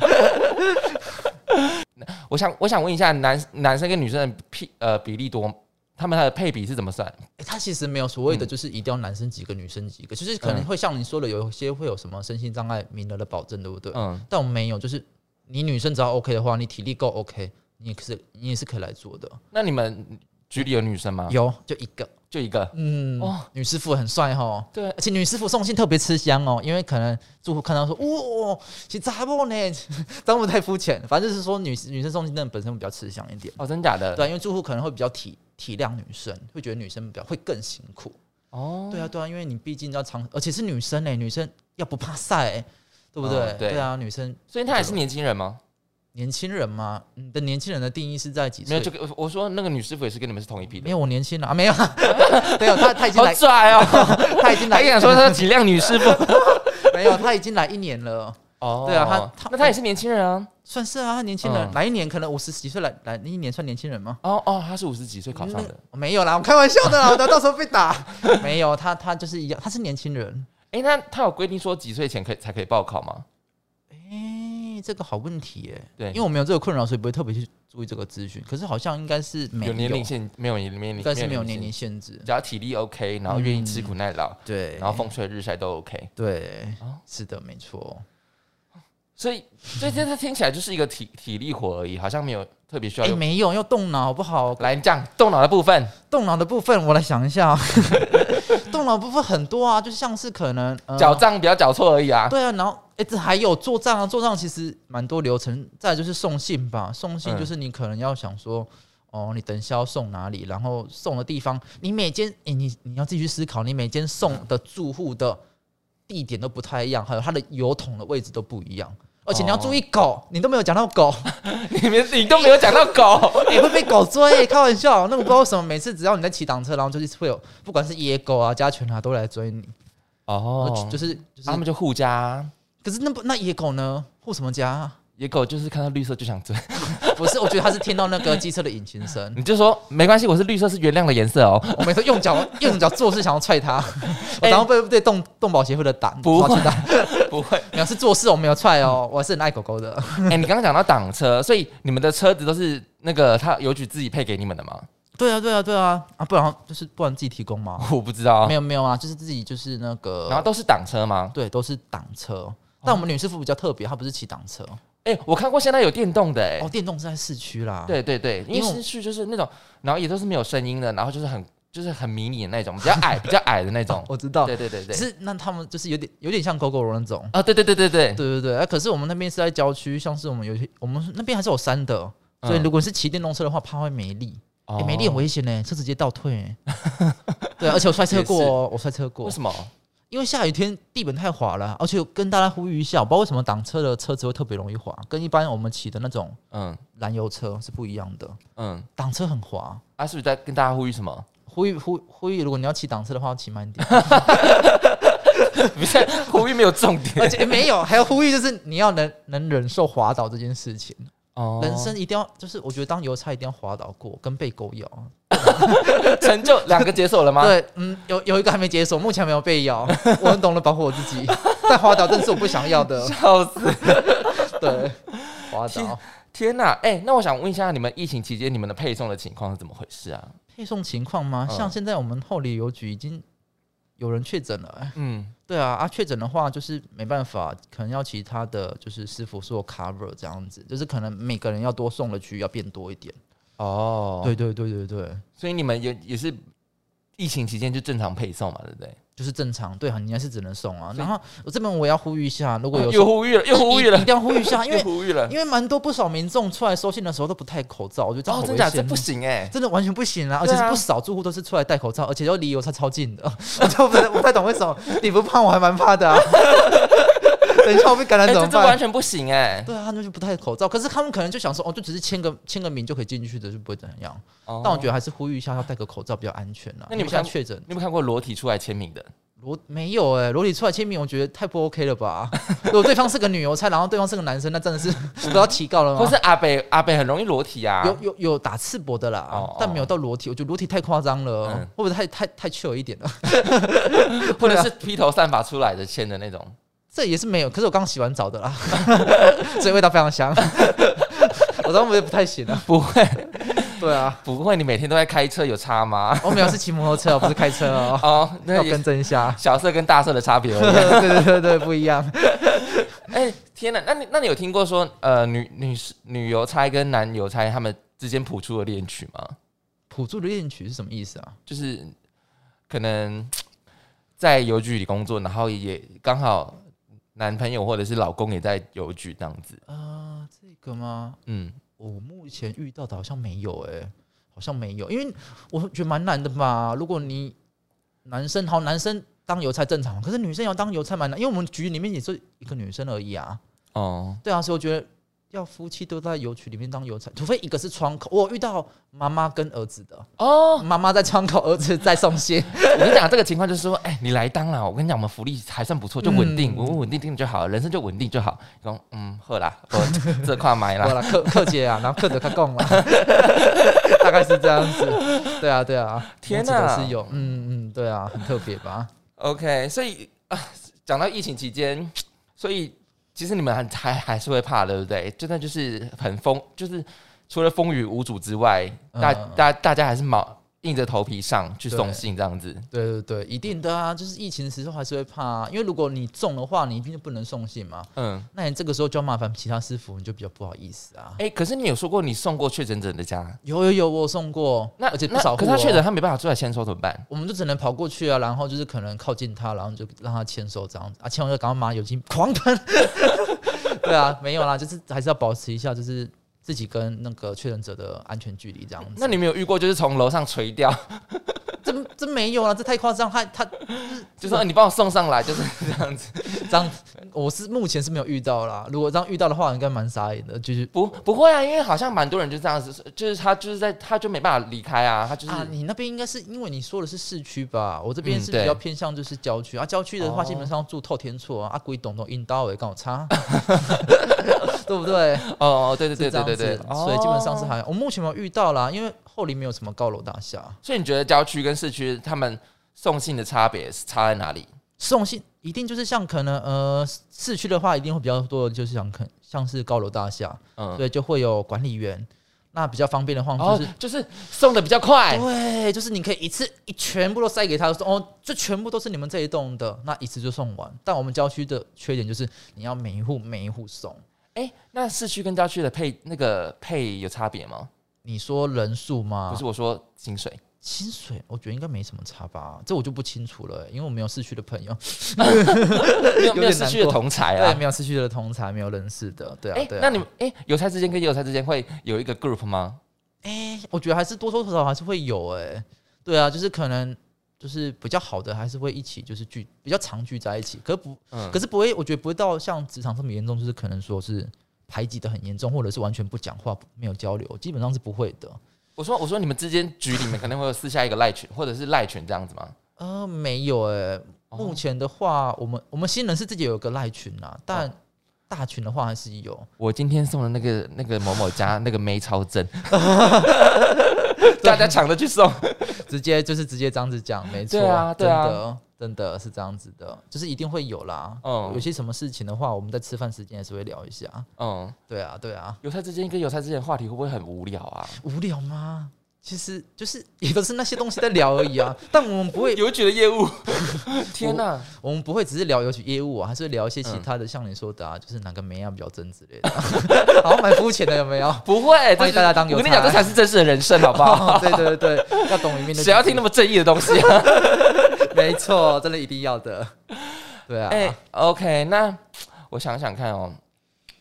我想我想问一下，男男生跟女生的比呃比例多，他们的配比是怎么算？欸他其实没有所谓的，嗯就是一定要男生几个，女生几个，就是可能会像你说的，有一些会有什么身心障碍名额的保证，对不对？嗯，但我们没有，就是你女生只要 OK 的话，你体力够 OK，你也是你也是可以来做的。那你们局里有女生吗？，有就一个，就一个。嗯，哦女师傅很帅哈。对而且女师傅送信特别吃香哦，因为可能住户看到说，哇，其实杂不呢，当不太肤浅，反正就是说女女生送信真的本身会比较吃香一点，哦，真假的？对啊，因为住户可能会比较体体谅女生，会觉得女生比较会更辛苦，哦，对啊，对啊，因为你毕竟要长，而且是女生呢，女生要不怕晒、欸，对不对？哦对啊，女生所以他也是年轻人吗？年轻人嘛，你的年轻人的定义是在几岁？没有，这个我我说那个女师傅也是跟你们是同一批的没。有我年轻了啊，没有，没有他他已经好来，拽哦！他已经来，还想说他几辆女师傅？没有，他已经来一年了。哦，对啊他他那他也是年轻人啊。算是啊，他年轻人、嗯来一年，可能五十几岁来来一年算年轻人吗？哦哦，他是五十几岁考上的。没有啦，我开玩笑的啦，我到时候被打。没有，他他就是一样，他是年轻人。哎，那他有规定说几岁前可以才可以报考吗？哎、这个好问题耶。对因为我没有这个困扰，所以不会特别去注意这个资讯。可是好像应该是没有年龄，限，没有年龄，应该是没有年龄限限制制，。只要体力 OK，然后愿意吃苦耐劳，对，然后风吹日晒都 OK。对，哦是的，没错。所以，所以这他听起来就是一个体体力活而已，好像没有特别需要哎、用。没有，要动脑好不好？来，你这样动脑的部分，动脑的部分，我来想一下啊。动脑部分很多啊，就像是可能、呃、缴账不要缴错而已啊。对啊，然后哎，这还有做账啊，做账其实蛮多流程。再来就是送信吧，送信嗯就是你可能要想说，哦，你等一下要送哪里，然后送的地方，你每间哎，你你要自己去思考，你每间送的住户的地点都不太一样，还有它的油桶的位置都不一样。而且你要注意狗，你都没有讲到狗，你们你都没有讲到狗，你、会被狗追、开玩笑，那个不知道为什么，每次只要你在骑挡车，然后就是会有，不管是野狗啊、家犬啊，都来追你。哦，就是是就是，他们就互加啊，可是那不那野狗呢？护什么家？野狗就是看到绿色就想追，不是，我觉得他是听到那个机车的引擎声，你就说没关系，我是绿色是原谅的颜色哦。我每次用脚用脚做事想要踹他，我然后被被动动保协会的打，不会抓去打，不会，你要是做事我没有踹哦，我还是很爱狗狗的。哎、你刚刚讲到挡车，所以你们的车子都是那个他邮局自己配给你们的吗？对啊，对啊，对啊，啊，不然就是不然自己提供吗？我不知道没，有没有啊，就是自己就是那个，然后都是挡车吗？对都是挡车，但我们女师傅比较特别，她不是骑挡车，哎、我看过现在有电动的、哎、哦，电动是在市区啦。，对对对，因因为市区就是那种，然后也都是没有声音的，然后就是很就是很迷你的那种，比较矮 比较矮的那种。我知道，对对对对，是那他们就是有点有点像狗狗那种。啊，对对对对对，对对对，啊，可是我们那边是在郊区，像是我们有些我们那边还是有山的，所以嗯如果是骑电动车的话，怕会没力。哦欸、没力很危险呢，车直接倒退欸。对啊，而且我摔车过哦，我摔车过为，什么？因为下雨天地本太滑了，而且跟大家呼吁一下，我不知道为什么挡车的车子会特别容易滑，跟一般我们骑的那种嗯燃油车是不一样的，嗯，挡车很滑。啊，是不是在跟大家呼吁什么？呼吁呼呼吁，如果你要骑挡车的话，要骑慢一点。不是呼吁没有重点而点且、欸没有，还要呼吁就是你要能能忍受滑倒这件事情。哦人生一定要，就是我觉得当邮差一定要滑倒过，跟被狗咬。成就两个解锁了吗？对，嗯，有有一个还没解锁，目前没有被咬，我很懂得保护我自己。但滑倒真是我不想要的，笑死！对，滑天倒。天哪，哎、那我想问一下，你们疫情期间你们的配送的情况是怎么回事啊？配送情况吗？嗯像现在我们后里邮局已经有人确诊了、哎嗯，对啊，啊，确诊的话就是没办法，可能要其他的就是师傅做 cover 这样子，就是可能每个人要多送的区要变多一点。哦，对，对对对对，所以你们也也是疫情期间就正常配送嘛，对不对？就是正常，对啊，你还是只能送啊。然后我这边我也要呼吁一下，如果有又呼吁了，又呼吁了一一，定要呼吁一下，因又为呼吁了。因为蛮多不少民众出来收信的时候都不戴口罩，我觉得哦，真假？这不行哎、真的完全不行啊！而且是不少住户都是出来戴口罩，而且又离邮差超近的，我就不我不太懂为什么你不怕，我还蛮怕的啊。等一下我被感染哎、怎么办？这这完全不行哎、对啊，他们就不戴口罩，可是他们可能就想说，哦，就只是签个签个名就可以进去的，就不会怎样。哦但我觉得还是呼吁一下，要戴个口罩比较安全啊。那你们看因为现在确诊你有没有看过裸体出来签名的？裸没有哎、裸体出来签名，我觉得太不 OK 了吧？如果对方是个女邮差，然后对方是个男生，那真的是不知道提告了吗？或是阿北阿北很容易裸体啊？有有有打赤膊的啦，哦但没有到裸体，我觉得裸体太夸张了，嗯会不会太太太 chill 一点了？或者是披头散发出来的签的那种？这也是没有，可是我刚洗完澡的啦，所以味道非常香。我当时不太行啊。不会对啊，不会，你每天都在开车有差吗？我没有是骑摩托车，我不是开车哦，哦，那要也更正一下。小色跟大色的差别。对对对对，不一样。哎、天哪！那你那你有听过说，呃，女女士女邮差跟男邮差他们之间谱出的恋曲吗？谱出的恋曲是什么意思啊？就是可能在邮局里工作，然后也刚好男朋友或者是老公也在邮局这样子。啊、这个吗？嗯，我目前遇到的好像没有哎、好像没有，因为我觉得蛮难的吧。如果你男生好，男生当邮差正常，可是女生要当邮差蛮难，因为我们局里面也是一个女生而已啊。哦，对啊，所以我觉得要夫妻都在邮局里面当邮差，除非一个是窗口。我遇到妈妈跟儿子的，哦，妈妈在窗口，儿子在送信。我跟你讲，这个情况就是说，哎、你来当了，我跟你讲，我们福利还算不错，就稳定，嗯稳稳稳定定就好，人生就稳定就好。讲，嗯，好啦，我这块买啦。客客姐啊，然后客者他供了，大概是这样子。对啊，对啊，天哪是有，嗯嗯，对啊，很特别吧？OK，所以啊，讲到疫情期间，所以其实你们还还还是会怕，对不对？真的就是很风，就是除了风雨无阻之外，大嗯大大家还是毛硬着头皮上去送信这样子。对对对，一定的啊，就是疫情的时候还是会怕、啊，因为如果你中的话，你一定就不能送信嘛。嗯，那你这个时候就要麻烦其他师傅，你就比较不好意思啊。哎、可是你有说过你送过确诊者的家，有有有，我有送过，那而且不那少。可是他确诊，他没办法出来签收怎么办？我们就只能跑过去啊，然后就是可能靠近他，然后就让他签收这样子啊，签完就赶快马上油精狂喷。对啊，没有啦，就是还是要保持一下，就是自己跟那个确诊者的安全距离这样子。那你没有遇过就是从楼上垂掉，真真没有啊，这太夸张，他他就说、呃你帮我送上来，就是这样子。这样，我是目前是没有遇到啦。如果这样遇到的话，应该蛮傻眼的，就是不不会啊，因为好像蛮多人就这样子，就是他就是在他就没办法离开啊，他就是、啊，你那边应该是因为你说的是市区吧？我这边是比较偏向就是郊区啊，郊区的话哦基本上住透天厝啊，啊鬼懂懂阴刀也跟我差，对不对？哦哦对对对对对对，所以基本上是哦还我目前没有遇到啦，因为后里没有什么高楼大厦，所以你觉得郊区跟市区他们送信的差别是差在哪里？送信一定就是像可能呃市区的话，一定会比较多的就是像可像是高楼大厦，嗯，对，就会有管理员。那比较方便的话，哦就是、，就是送的比较快，对，就是你可以一次一全部都塞给他，说哦，这全部都是你们这一栋的，那一次就送完。但我们郊区的缺点就是你要每一户每一户送。哎、那市区跟郊区的配那个配有差别吗？你说人数吗？不是，我说薪水。薪水，我觉得应该没什么差吧，这我就不清楚了，因为我没有市区的朋友，没有 有没有市区的同才啊没。有市区的同才，没有认识的，对啊，哎、对啊。那你们哎，邮差之间跟邮差之间会有一个 group 吗？哎、我觉得还是多多少少还是会有哎、对啊，就是可能就是比较好的，还是会一起就是聚比较常聚在一起，可不嗯，可是不会，我觉得不会到像职场这么严重，就是可能说是排挤的很严重，或者是完全不讲话、没有交流，基本上是不会的。我说我说你们之间局里面可能会有私下一个赖群或者是赖群这样子吗？呃，没有哎、哦目前的话，我们我们新人是自己有个赖群啊，但哦大群的话还是有。我今天送的那个那个某某家那个梅超正，大家抢着去送。直接就是直接这样子讲，没错，对啊对啊真的真的是这样子的，就是一定会有啦。嗯有些什么事情的话，我们在吃饭时间也是会聊一下。嗯，对啊，对啊，油菜之间跟油菜之间的话题会不会很无聊啊？无聊吗？其实就是也都是那些东西在聊而已啊，但我们不会，邮局的业务，天哪、我们不会只是聊邮局业务啊，还是会聊一些其嗯他的，像你说的啊，就是哪个梅啊比较真之类的，好像蛮肤浅的，有没有？不会，欢迎大家当邮我跟你讲，差这才是真实的人生，好不好？对对对对，要懂里面的。谁要听那么正义的东西啊？没错，真的一定要的。对啊，哎、o k 那我想想看哦，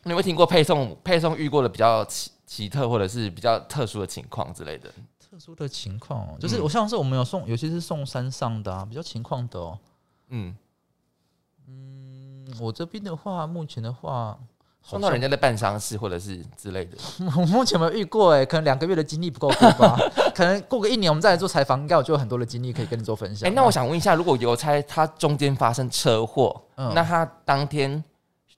你有没有听过配送配送遇过的比较奇奇特或者是比较特殊的情况之类的？特殊的情况哦，就是嗯我像是我们有送，有些是送山上的啊，比较情况的哦。嗯，嗯，我这边的话，目前的话，送到人家的办丧事或者是之类的。我目前没有遇过哎，可能两个月的经历不够多吧，可能过个一年我们再来做采访，应该我就有很多的经历可以跟你做分享哎、啊。那我想问一下，如果邮差他中间发生车祸，嗯那他当天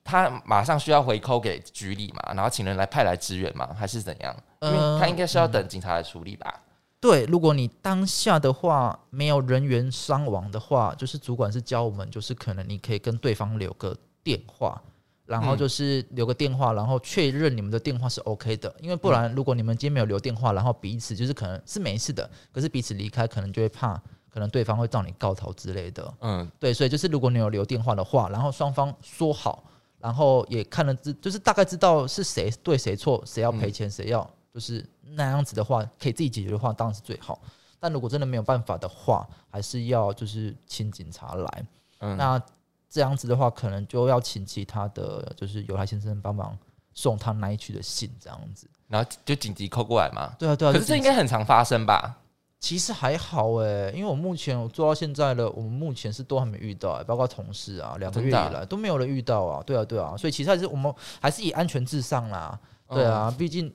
他马上需要回扣给局里嘛，然后请人来派来支援吗？还是怎样？因为呃他应该是要等警察来处理吧？对，如果你当下的话没有人员伤亡的话，就是主管是教我们，就是可能你可以跟对方留个电话，然后嗯。就是留个电话，然后确认你们的电话是 OK 的，因为不然如果你们今天没有留电话，然后彼此就是可能是没事的，可是彼此离开，可能就会怕，可能对方会找你告逃之类的。嗯，对，所以就是如果你有留电话的话，然后双方说好，然后也看了知，就是大概知道是谁对谁错，谁要赔钱，谁要就是那样子的话，可以自己解决的话，当然是最好。但如果真的没有办法的话，还是要就是请警察来。嗯，那这样子的话，可能就要请其他的就是犹太先生帮忙送他那一区的信，这样子。然后就紧急扣过来嘛。对啊，对啊。可是这应该很常发生吧？其实还好诶，因为我目前我做到现在了，我们目前是都还没遇到、欸，包括同事啊，两个月以来都没有人遇到啊。对啊，对啊，所以其实还是我们还是以安全至上啦。对啊，毕竟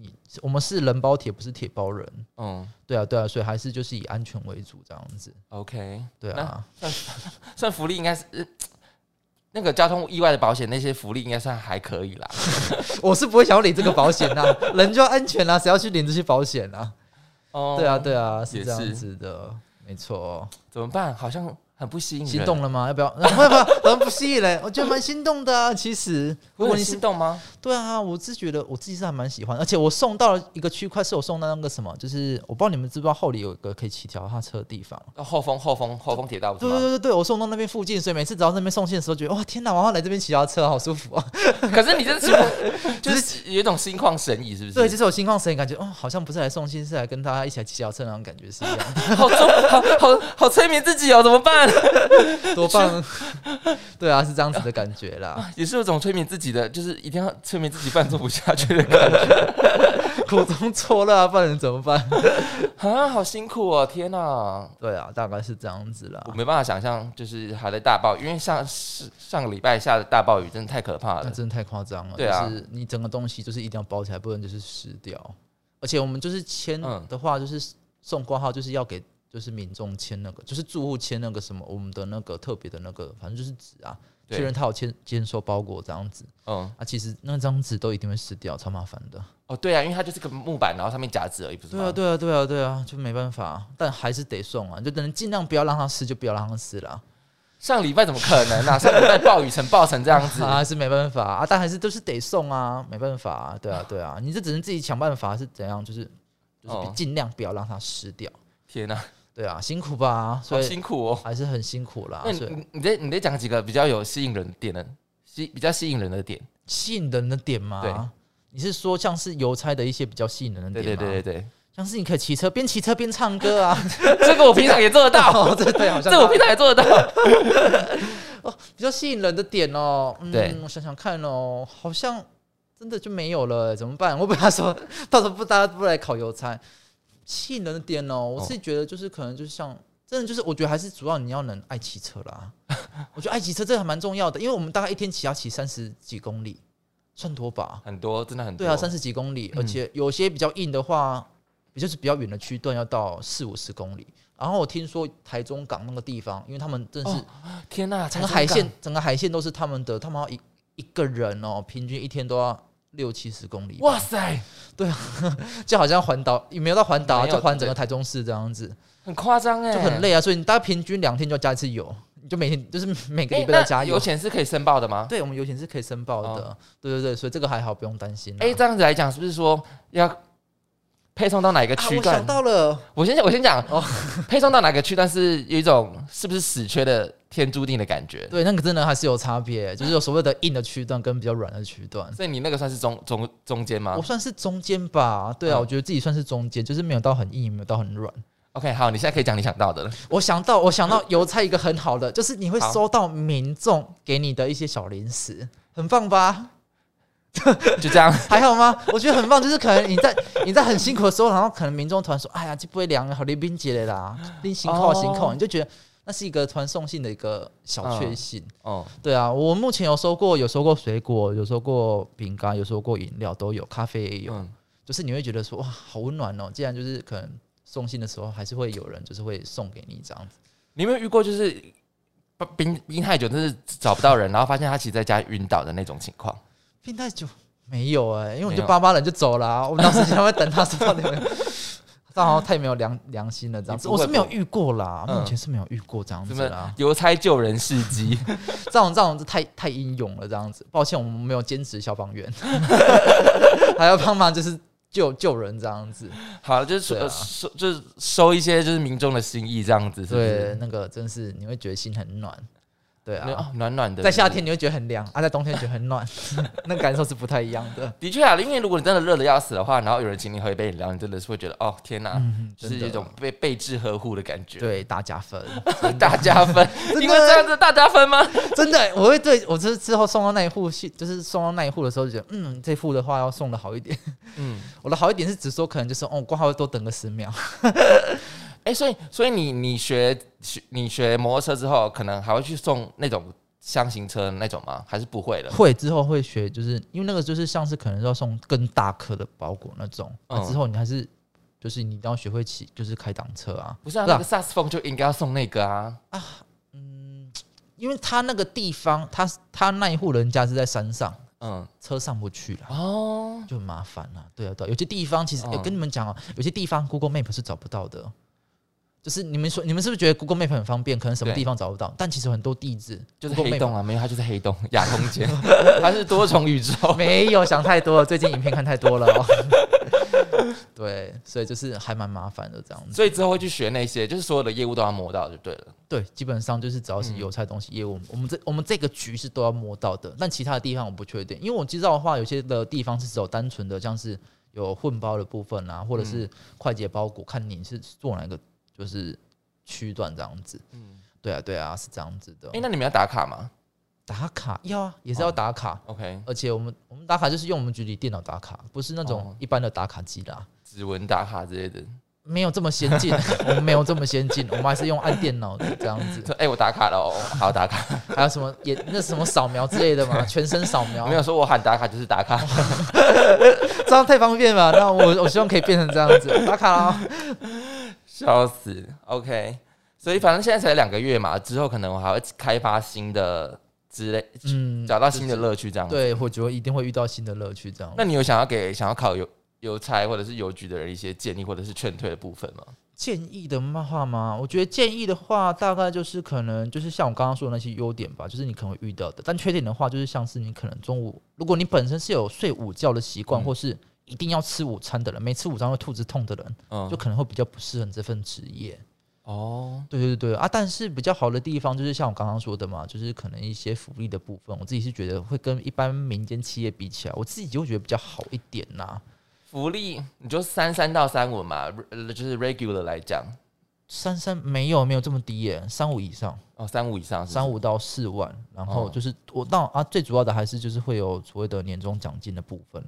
你我们是人包铁，不是铁包人。嗯对啊，对啊，所以还是就是以安全为主这样子。，OK，对啊，算算福利应该是。呃那个交通意外的保险，那些福利应该算还可以啦。我是不会想要领这个保险呐，人就要安全啦，谁要去领这些保险啊？哦对啊，对啊，是也这样是子的，没错。怎么办？好像很不吸引人。心动了吗？要不要？不会不会，怎么不吸引嘞？我觉得蛮心动的啊。其实，如果你心动吗？对啊，我是觉得我自己是还蛮喜欢，而且我送到了一个区块，是我送到那个什么，就是我不知道你们知不知道后里有一个可以骑脚踏车的地方。哦后峰后峰后峰铁道？对对对对，我送到那边附近，所以每次只要那边送信的时候，觉得哇天哪，我要来这边骑脚踏车，好舒服啊！可是你这是就是有一种心旷神怡，是不是？对，就是我心旷神怡，感觉哦，好像不是来送信，是来跟大家一起来骑脚踏车那种感觉是一样的，好中好好好催眠自己哦，怎么办？多棒！对啊，是这样子的感觉啦，也是有种催眠自己的，就是一定要催眠自己，不然做不下去的感觉苦中作乐啊，不然能怎么办？啊，好辛苦哦！天哪，对啊，大概是这样子啦我。没办法想象，就是还在大暴雨，因为上是上个礼拜下的大暴雨真的太可怕了。那真的太夸张了。对啊就是你整个东西就是一定要包起来，不然就是湿掉。而且我们就是签嗯的话，就是送挂号，就是要给就是民众签那个，就是住户签那个什么我们的那个特别的那个，反正就是纸啊，对确认他有签签收包裹这样子嗯，啊。其实那张纸都一定会湿掉，超麻烦的。哦，对啊，因为它就是个木板，然后上面夹纸而已，不是吗？对啊，对啊，对啊，对啊，就没办法，但还是得送啊，就能尽量不要让它湿，就不要让它湿了。上礼拜怎么可能啊？上礼拜暴雨成暴成这样子，啊，还是没办法啊，但还是都是得送啊，没办法啊，对啊，对啊，你这只能自己想办法是怎样，就是就是哦尽量不要让它湿掉，天哪，对啊，辛苦吧，所以辛苦哦。还是很辛苦啦，那所以你你得你得讲几个比较有吸引人的点呢，吸比较吸引人的点。吸引人的点吗，对你是说像是邮差的一些比较吸引人的对点吗？对对对对，像是你可以骑车边骑车边唱歌啊，这个我平常也做得到，哦，对对，好像这个我平常也做得到。比较吸引人的点哦，嗯，我想想看哦，好像真的就没有了，怎么办？我本来说到时候不大家不来考邮差，吸引人的点哦，我自己觉得就是可能就是像。真的就是，我觉得还是主要你要能爱骑车啦。我觉得爱骑车这个还蛮重要的，因为我们大概一天骑要骑三十几公里，算多吧？很多，真的很多。对啊，三十几公里，而且有些比较硬的话，也就是比较远的区段要到四五十公里。然后我听说台中港那个地方，因为他们真的是哦天哪，整个海线，整个海线都是他们的，他们要一一个人哦，平均一天都要六七十公里。哇塞，对啊 就好像环岛，也没有到环岛啊，就环整个台中市这样子，很夸张哎，就很。累啊。所以你大概平均两天就要加一次油，你就每天就是每个哎礼拜都加油。钱是可以申报的吗？对，我们油钱是可以申报的，哦对对对，所以这个还好，不用担心啊。哎，这样子来讲，是不是说要配送到哪个啊，区段我想？到了，我先讲，我先讲哦配送到哪个区段是有一种是不是死缺的天注定的感觉？对，那个真的还是有差别，就是有所谓的硬的区段跟比较软的区段。所以你那个算是中中中间吗我算是中间吧，对啊，嗯我觉得自己算是中间，就是没有到很硬，也没有到很软。？OK，好，你现在可以讲你想到的了。我想到，我想到邮差一个很好的，就是你会收到民众给你的一些小零食，很棒吧？就这样，还好吗？我觉得很棒，就是可能你在你在很辛苦的时候，然后可能民众突然说：“哎呀，这不会凉，好林冰结的啦，拎辛苦辛苦。哦你就觉得那是一个传送性的一个小确幸。哦，对啊，我目前有收过，有收过水果，有收过饼干，有收过饮料，都有，咖啡也有。嗯，就是你会觉得说哇，好温暖哦。既然就是可能送信的时候，还是会有人就是会送给你这样子。你有没有遇过就是冰冰太久，就是找不到人，然后发现他其实在家晕倒的那种情况？冰太久没有哎、因为我就巴巴人就走了、啊，我们当时还会等他说到底有没有。这好像太没有良良心了，这样子我是没有遇过啦，嗯目前是没有遇过这样子啦。邮差救人事迹？这种这种是太太英勇了，这样子。抱歉，我们没有兼职消防员，还要帮忙就是救救人这样子。好，就是收、就是收一些就是民众的心意这样子，对，那个真是你会觉得心很暖。对啊，哦暖暖的。在夏天你会觉得很凉，啊，在冬天觉得很暖，那感受是不太一样的。的确啊，因为如果你真的热的要死的话，然后有人请你喝一杯饮料，你真的是会觉得哦天哪，嗯就是一种被备至呵护的感觉。，对，大加分，大加分，因为这样子大加分吗？真的，我会对我之之后送到那一户，就是送到那一户的时候，就觉得嗯，这户的话要送的好一点。嗯，我的好一点是只说，可能就是哦，挂号会多等个十秒。哎、所以所以你你学学你学摩托车之后，可能还会去送那种箱型车那种吗？还是不会的？会之后会学，就是因为那个就是像是可能要送更大颗的包裹那种，啊嗯之后你还是就是你一定要学会骑，就是开挡车啊。不是啊，那个萨斯风就应该要送那个啊啊，嗯。因为他那个地方，他他那一户人家是在山上，嗯，车上不去了。哦，就很麻烦了、对啊，对啊，有些地方其实、嗯有跟你们讲哦，有些地方 Google Map 是找不到的。就是你们说，你们是不是觉得 Google Map 很方便？可能什么地方找不到，但其实很多地址就是黑洞啊，没有，它就是黑洞，亚空间，它是多重宇宙。没有想太多了，最近影片看太多了、哦。对，所以就是还蛮麻烦的这样子。所以之后会去学那些，就是所有的业务都要摸到就对了。对，基本上就是只要是嗯邮差东西业务，我们这我们这个局是都要摸到的，但其他的地方我不确定，因为我知道的话，有些的地方是只有单纯的像是有混包的部分啊，或者是快捷包裹，看你是做哪个就是区段这样子。嗯，对啊，对啊，是这样子的。哎、那你们要打卡吗打卡要啊，也是要打卡，？OK，而且我们我们打卡就是用我们局里电脑打卡，不是那种哦一般的打卡机啦。指纹打卡之类的。没有这么先进，我们没有这么先进，我们还是用按电脑的这样子。说哎、我打卡了哦，好打卡。还有什么也那什么扫描之类的嘛，全身扫描没，有说我喊打卡就是打卡。这样太方便了。那我我希望可以变成这样子，打卡啦。笑死，OK，所以反正现在才两个月嘛，之后可能我还会开发新的之类，嗯，找到新的乐趣这样。，对，我觉得一定会遇到新的乐趣。这样，那你有想要给想要考邮邮差或者是邮局的人一些建议或者是劝退的部分吗？建议的话吗？我觉得建议的话，大概就是可能就是像我刚刚说的那些优点吧，就是你可能会遇到的。但缺点的话，就是像是你可能中午，如果你本身是有睡午觉的习惯，嗯或是一定要吃午餐的人，每次午餐会肚子痛的人，嗯，就可能会比较不适合你这份职业。哦，对对对啊！但是比较好的地方就是像我刚刚说的嘛，就是可能一些福利的部分，我自己是觉得会跟一般民间企业比起来，我自己就会觉得比较好一点呐、福利你就三三到三五嘛，呃就是 regular 来讲，三三没有没有这么低耶，三五以上，哦，三五以上是是？三五到四万，然后哦。就是我到啊，最主要的还是就是会有所谓的年终奖金的部分，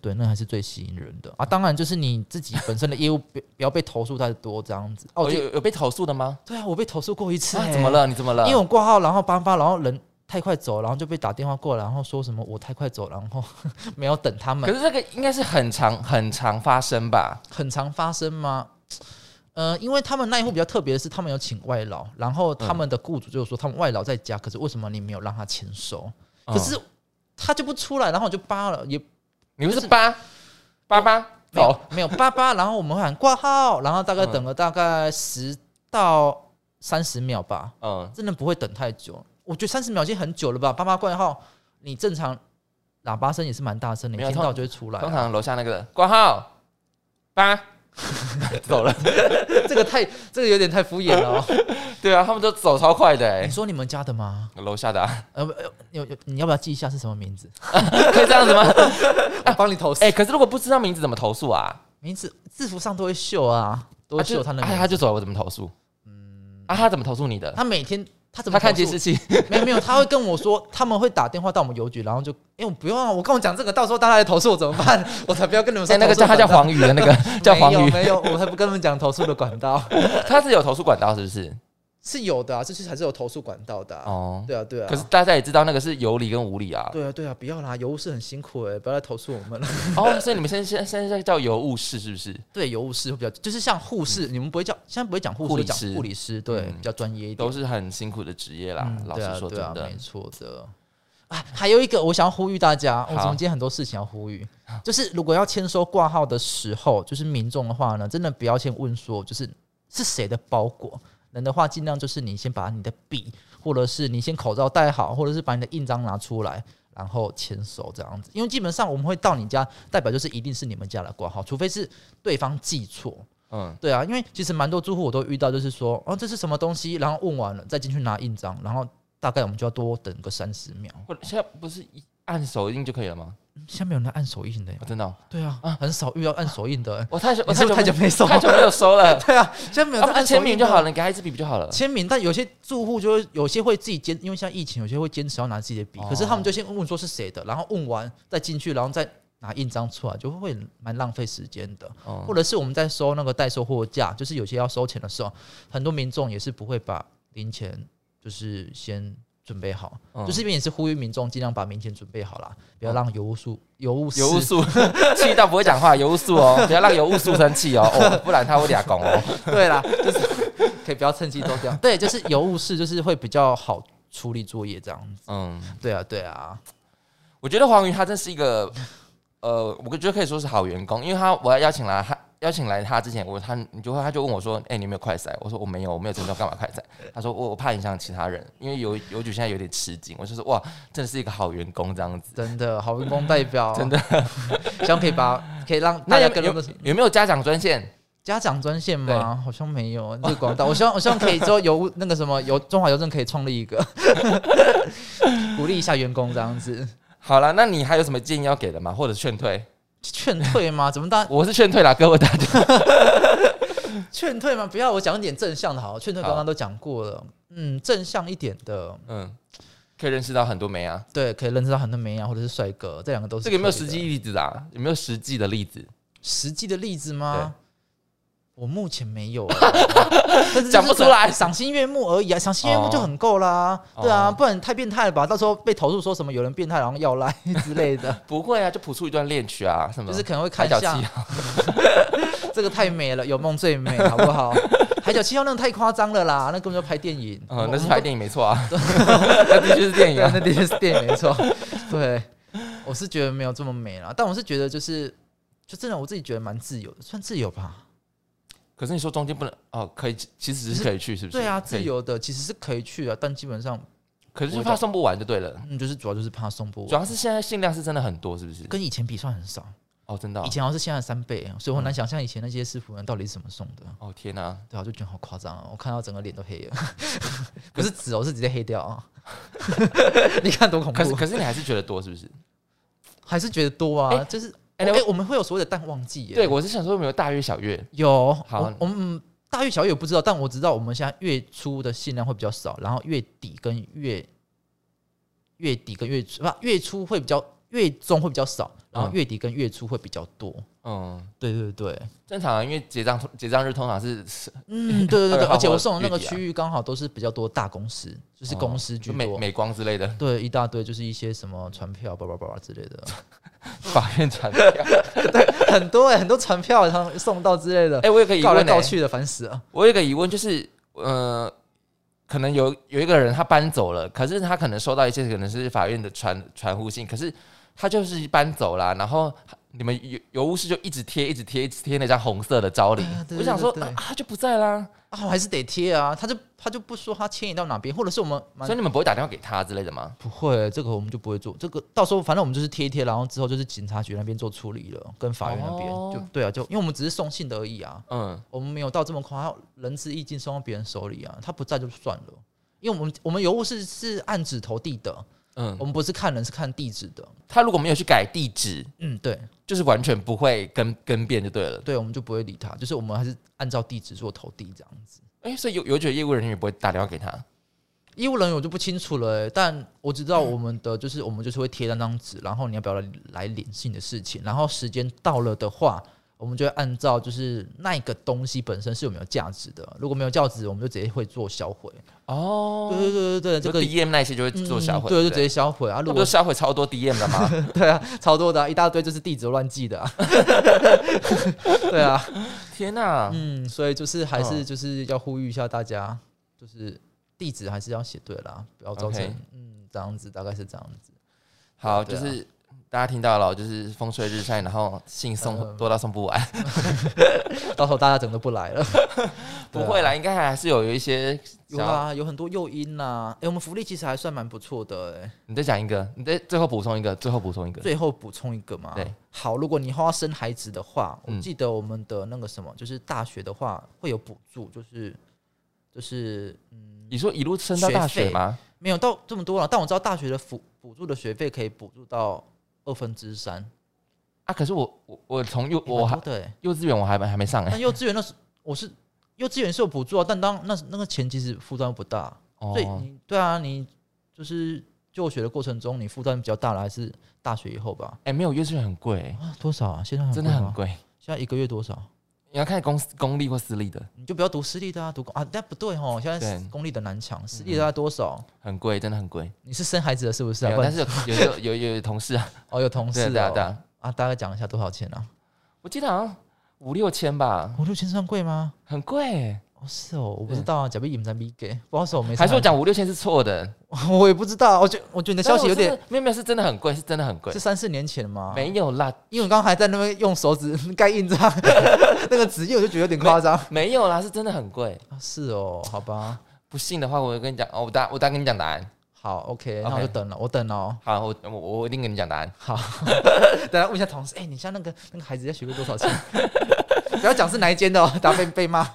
对，那还是最吸引人的啊。当然就是你自己本身的业务不 不要被投诉太多这样子。哦，有有被投诉的吗？对啊，我被投诉过一次、怎么？了？你怎么了？因为我挂号，然后颁发，然后人太快走，然后就被打电话过来，然后说什么我太快走，然后 没有等他们可，是这个应该是很常很常发生吧？很常发生吗？呃，因为他们那一户比较特别的是，他们有请外劳，然后他们的雇主就是说他们外劳在家，可是为什么你没有让他签收？可是嗯他就不出来，然后我就扒了，也你不是八？八八？没有走，没有八八，然后我们喊挂号，然后大概嗯。等了大概十到三十秒吧，嗯，真的不会等太久。我觉得三十秒已经很久了吧？八八挂号，你正常喇叭声也是蛮大声的，你听到就会出来啊、通常楼下那个挂号八 走了，这个太这个有点太敷衍了、哦。对啊，他们都走超快的哎你，说你们家的吗？楼下的啊呃，呃有有，你要不要记一下是什么名字？可以这样子吗？我帮你投诉。哎，可是如果不知道名字怎么投诉啊？名字制服上都会秀啊，都会秀他的名字。啊他就走了，我怎么投诉？嗯，啊，他怎么投诉你的？他每天他怎么他看监视器，没有没有，他会跟我说，他们会打电话到我们邮局，然后就，哎、我不用啊，我跟我讲这个，到时候大家来投诉我怎么办？我才不要跟你们说哎，那个。叫他叫黄宇的那个 叫黄宇，没有没有，我才不跟他们讲投诉的管道他是有投诉管道是不是？是有的啊，这是还是有投诉管道的、啊。哦，对啊对啊。可是大家也知道那个是有理跟无理啊。对啊对啊，不要啦，邮务室很辛苦哎、不要来投诉我们了。哦，所以你们现在现在现在叫邮务室是不是？对，邮务室会比较，就是像护士，你们不会叫，现在不会讲护士，会讲护理师对，嗯比较专业一点。都是很辛苦的职业啦。嗯，老实说，真的没，错的。啊，还有一个我想要呼吁大家，我今天很多事情要呼吁，就是如果要签收挂号的时候，就是民众的话呢，真的不要先问说就是是谁的包裹，能的话尽量就是你先把你的笔，或者是你先口罩戴好，或者是把你的印章拿出来，然后签收这样子，因为基本上我们会到你家，代表就是一定是你们家的挂号，除非是对方记错。嗯，对啊，因为其实蛮多住户我都遇到，就是说，哦，这是什么东西，然后问完了再进去拿印章，然后大概我们就要多等个三十秒。现在不是一按手印就可以了吗？现在没有人按手印的真的哦、对啊，很少遇到按手印的耶。我太久，我你是不是太久没收太久没有收了。对啊，现在没有按签名就好了，你给他一支笔不就好了？签名，但有些住户就会有些会自己坚，因为像疫情，有些会坚持要拿自己的笔，哦可是他们就先问说是谁的，然后问完再进去，然后再拿印章出来，就会蛮浪费时间的。哦或者是我们在收那个代收货价，就是有些要收钱的时候，很多民众也是不会把零钱就是先准备好，嗯。就是这边也是呼吁民众尽量把明天准备好啦，不要让油污素油污油污室素气到不会讲话，油污素哦，不要让油污素生气哦，哦，不然他会俩拱哦。对啦，就是 可以不要趁机都这样。对，就是油污室就是会比较好处理作业这样子。嗯，对啊，对啊，我觉得黄瑜他真是一个，呃，我觉得可以说是好员工，因为他我要邀请来他邀请来他之前，我他你就会他就问我说，哎、你有没有快赛？我说我没有，我没有症状，干嘛快赛？他说我我怕影响其他人，因为邮邮局现在有点吃紧。我就说哇，真的是一个好员工这样子。真的好员工代表，真的，希望可以把可以让大家更多的有没有家长专线？家长专线对吗？好像没有这个广告。我希望我希望可以之后邮那个什么邮中华邮政可以创立一个，鼓励一下员工这样子。好了，那你还有什么建议要给的吗？或者劝退？劝退吗？怎么大我是劝退啦，各位大家。劝退吗？不要，我讲一点正向的好。劝退刚好刚都讲过了，嗯，正向一点的，嗯，可以认识到很多美啊。对，可以认识到很多美啊，或者是帅哥，这两个都是这个有没有实际例子啊？有没有实际的例子？实际的例子对吗？我目前没有 讲不出来赏心悦目而已啊，赏心悦目就很够啦。哦对啊，哦不然太变态了吧？到时候被投诉说什么有人变态，然后要赖 之类的，不会啊，就谱出一段恋曲啊，什么就是可能会海看一下角七号。这个太美了，有梦最美，好不好？海角七号那个太夸张了啦，那根本就拍电影。嗯，那是拍电影没错啊，那的确是电影，啊。那的确是电影没错。对，我是觉得没有这么美啦，但我是觉得就是，就真的我自己觉得蛮自由的，算自由吧。可是你说中间不能哦，可以，其实是可以去，是不是？对啊，自。由的其实是可以去的，但基本上，可是就怕送不完就对了。嗯，就是主要就是怕送不完主，要是现在限量是真的很多，是不是？跟以前比算很少，哦，真的哦以。前好像是现在三倍，所以我很难想象以前那些师傅们到底是怎么送的。哦天哪，对啊，我就觉得好夸张啊！我看到整个脸都黑了，不是紫哦，是直接黑掉啊！你看多恐怖可是，可是你还是觉得多，是不是？还是觉得多啊，哎就是哎哎、我们会有所谓的淡旺季耶，对，我是想说有没有大月小月？有，好我我们嗯大月小月我不知道，但我知道我们现在月初的限量会比较少，然后月底跟月月底跟月初不月初会比较月中会比较少，然后嗯月底跟月初会比较多。嗯，对对对，正常啊，因为结账结账日通常是嗯，对对对对，而且我送的那个区域刚好都是比较多大公司，就是公司居多。美美光之类的对，一大堆就是一些什么传票、叭叭叭叭之类的，法院传票。对很多哎、很多传票他们送到之类的，哎，我有个疑告来问欸，告去的，烦死了。我有一个疑问，就是呃，可能有有一个人他搬走了，可是他可能收到一些可能是法院的传传呼信，可是他就是搬走了，然后你们邮邮务室就一直贴，一直贴，一直贴那张红色的招领我想说啊，他就不在啦，啊，我还是得贴啊，他就他就不说他迁移到哪边，或者是我们所以你们不会打电话给他之类的吗？不会，这个我们就不会做。这个到时候反正我们就是贴一贴，然后之后就是警察局那边做处理了，跟法院那边、哦就对啊，就因为我们只是送信的而已啊，嗯，我们没有到这么夸张，仁至义尽送到别人手里啊，他不在就算了。因为我们我们邮务是是按指投递的，嗯我，们不是看人是看地址的。他如果没有去改地址，嗯，对就是完全不会更更变就对了。对，我们就不会理他，就是我们还是按照地址做投递这样子。哎、所以邮邮局的业务人员也不会打电话给他。业务人员我就不清楚了、欸，但我知道我们的就是我们就是会贴那张纸，然后你要不要来来领信的事情，然后时间到了的话，我们就会按照就是那一个东西本身是有没有价值的，如果没有价值，我们就直接会做销毁。哦对对对对对，这这个个 DM 那些就会做销毁，嗯对，就直接销毁啊。如果销毁超多 DM 的嘛？对啊，超多的啊、一大堆就是地址乱记的、啊。对啊，天哪、嗯，所以就是还是嗯就是要呼吁一下大家，就是地址还是要写对啦，不要造成嗯这样子，大概是这样子。好，啊就是大家听到了，就是风吹日晒，然后信送嗯多到送不完，到时候大家整个不来了。不会啦，应该还是有一些。有啊，有很多诱因呐。哎、我们福利其实还算蛮不错的哎、你再讲一个，你再最后补充一个，最后补充一个。最后补充一个嘛，对，好，如果你以后要生孩子的话，我嗯记得我们的那个什么，就是大学的话会有补助，就是就是嗯，你说一路升到大学吗？没有到这么多了，但我知道大学的补补助的学费可以补助到二分之三，啊，可是我我我从幼我还蛮多的欸。幼稚园我还没还没上哎、那幼稚园那是我是幼稚园是有补助啊，但当那那个钱其实负担不大，所以哦，你对啊，你就是就学的过程中，你负担比较大了还是大学以后吧？哎、没有幼稚园很贵、欸，啊，多少啊？现在很真的，很贵。现在一个月多少？你要看公公立或私立的，你就不要读私立的啊，读公啊，但不对哦，现在对公立的难抢，私立的要多少？很贵，真的很贵。你是生孩子的是不是啊？没有，不然但是有有有有有同事啊，哦，有同事啊对啊对啊，啊，大概讲一下多少钱啊？我记得好像五六千吧，五六千算贵吗？很贵欸。哦，是哦，我不知道啊，假币你们在逼给，不好意思，我没还是我讲五六千是错的？我也不知道，我觉我觉得你的消息有点没有没有是真的很贵，是真的很贵是。三四年前吗？没有啦，因为我刚刚还在那边用手指 盖印章 那个纸印，我就觉得有点夸张。没有啦，是真的很贵。啊是哦，好吧，不信的话，我就跟你讲哦，我答我答跟你讲答案。好，OK，那我就等了，我等了哦。好，我我我一定跟你讲答案。好，等下问一下同事，哎、你像那个那个孩子要学费多少钱？不要讲是哪一间的哦，大家被被骂。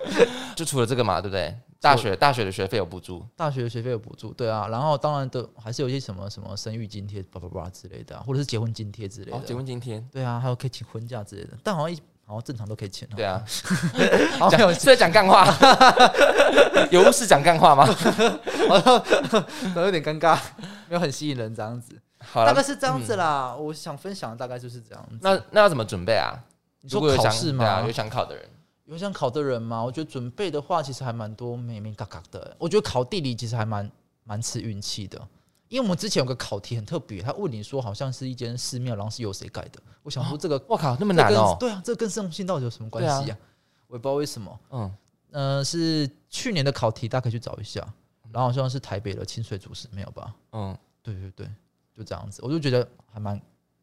就除了这个嘛，对不对？大学大学的学费有补助，大学的学费有补助，对啊，然后当然都还是有一些什么什么生育津贴、叭叭叭之类的啊、或者是结婚津贴之类的。哦，结婚津贴。对啊，还有可以请婚假之类的，但好像一好像正常都可以请、哦。对啊，讲是在讲干话，有是讲干话吗？都有点尴尬，没有很吸引人这样子。大概是这样子啦，我想分享的大概就是这样子。那那要怎么准备啊？你说考试吗？对啊有想考的人，有想考的人吗？我觉得准备的话，其实还蛮多美美嘎嘎的。我觉得考地理其实还蛮蛮吃运气的，因为我们之前有个考题很特别，他问你说好像是一间寺庙，然后是由谁盖的。我想说这个、我靠，那么难哦。对啊，这跟圣信到底有什么关系对啊？我也不知道为什么。嗯，呃，是去年的考题，大家可以去找一下。然后好像是台北的清水祖师庙吧？嗯，对对对，就这样子，我就觉得还蛮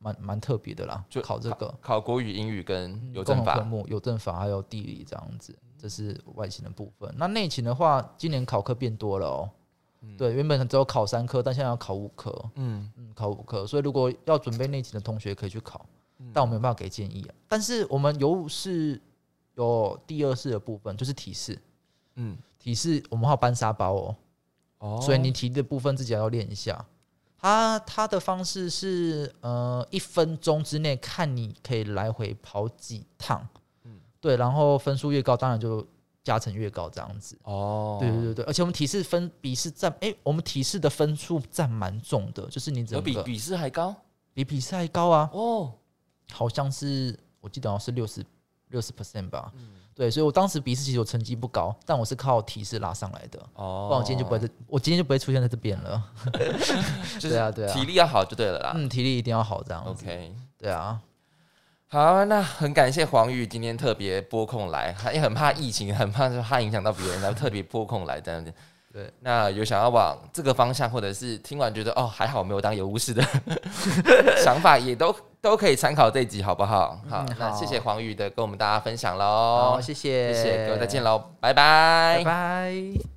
蛮蛮特别的啦。就考这个考国语、英语跟邮政法，科目、有政法还有地理这样子，这是外勤的部分。那内勤的话，今年考科变多了哦。对，原本只有考三科，但现在要考五科，嗯，嗯，考五科。所以如果要准备内勤的同学可以去考，但我没有办法给建议啊。但是我们有是有第二式的部分，就是提示，嗯，提示我们还有搬沙包哦。哦，所以你提的部分自己要练一下。它它的方式是呃一分钟之内看你可以来回跑几趟，嗯。对，然后分数越高，当然就加成越高这样子。哦，对对对对，而且我们体式分笔试占，哎、我们体式的分数占蛮重的，就是你有整个比笔试还高？比笔试还高啊，哦，好像是我记得好像是六十六十 percent 吧。嗯对，所以我当时笔试其实我成绩不高，但我是靠提示拉上来的，哦，不然我今天就不会在，我今天就不会出现在这边了。对啊对啊体力要好就对了啦。嗯，体力一定要好，这样。OK，对啊，好，那很感谢黄宇今天特别拨空来，他也很怕疫情，很怕就怕影响到别人，然后特别拨空来这样子。对，那有想要往这个方向，或者是听完觉得哦还好没有当有巫师的 想法，也都都可以参考这一集，好不好？好，那谢谢黄宇的跟我们大家分享好，喽，谢谢，谢谢各位，再见喽，拜拜拜拜。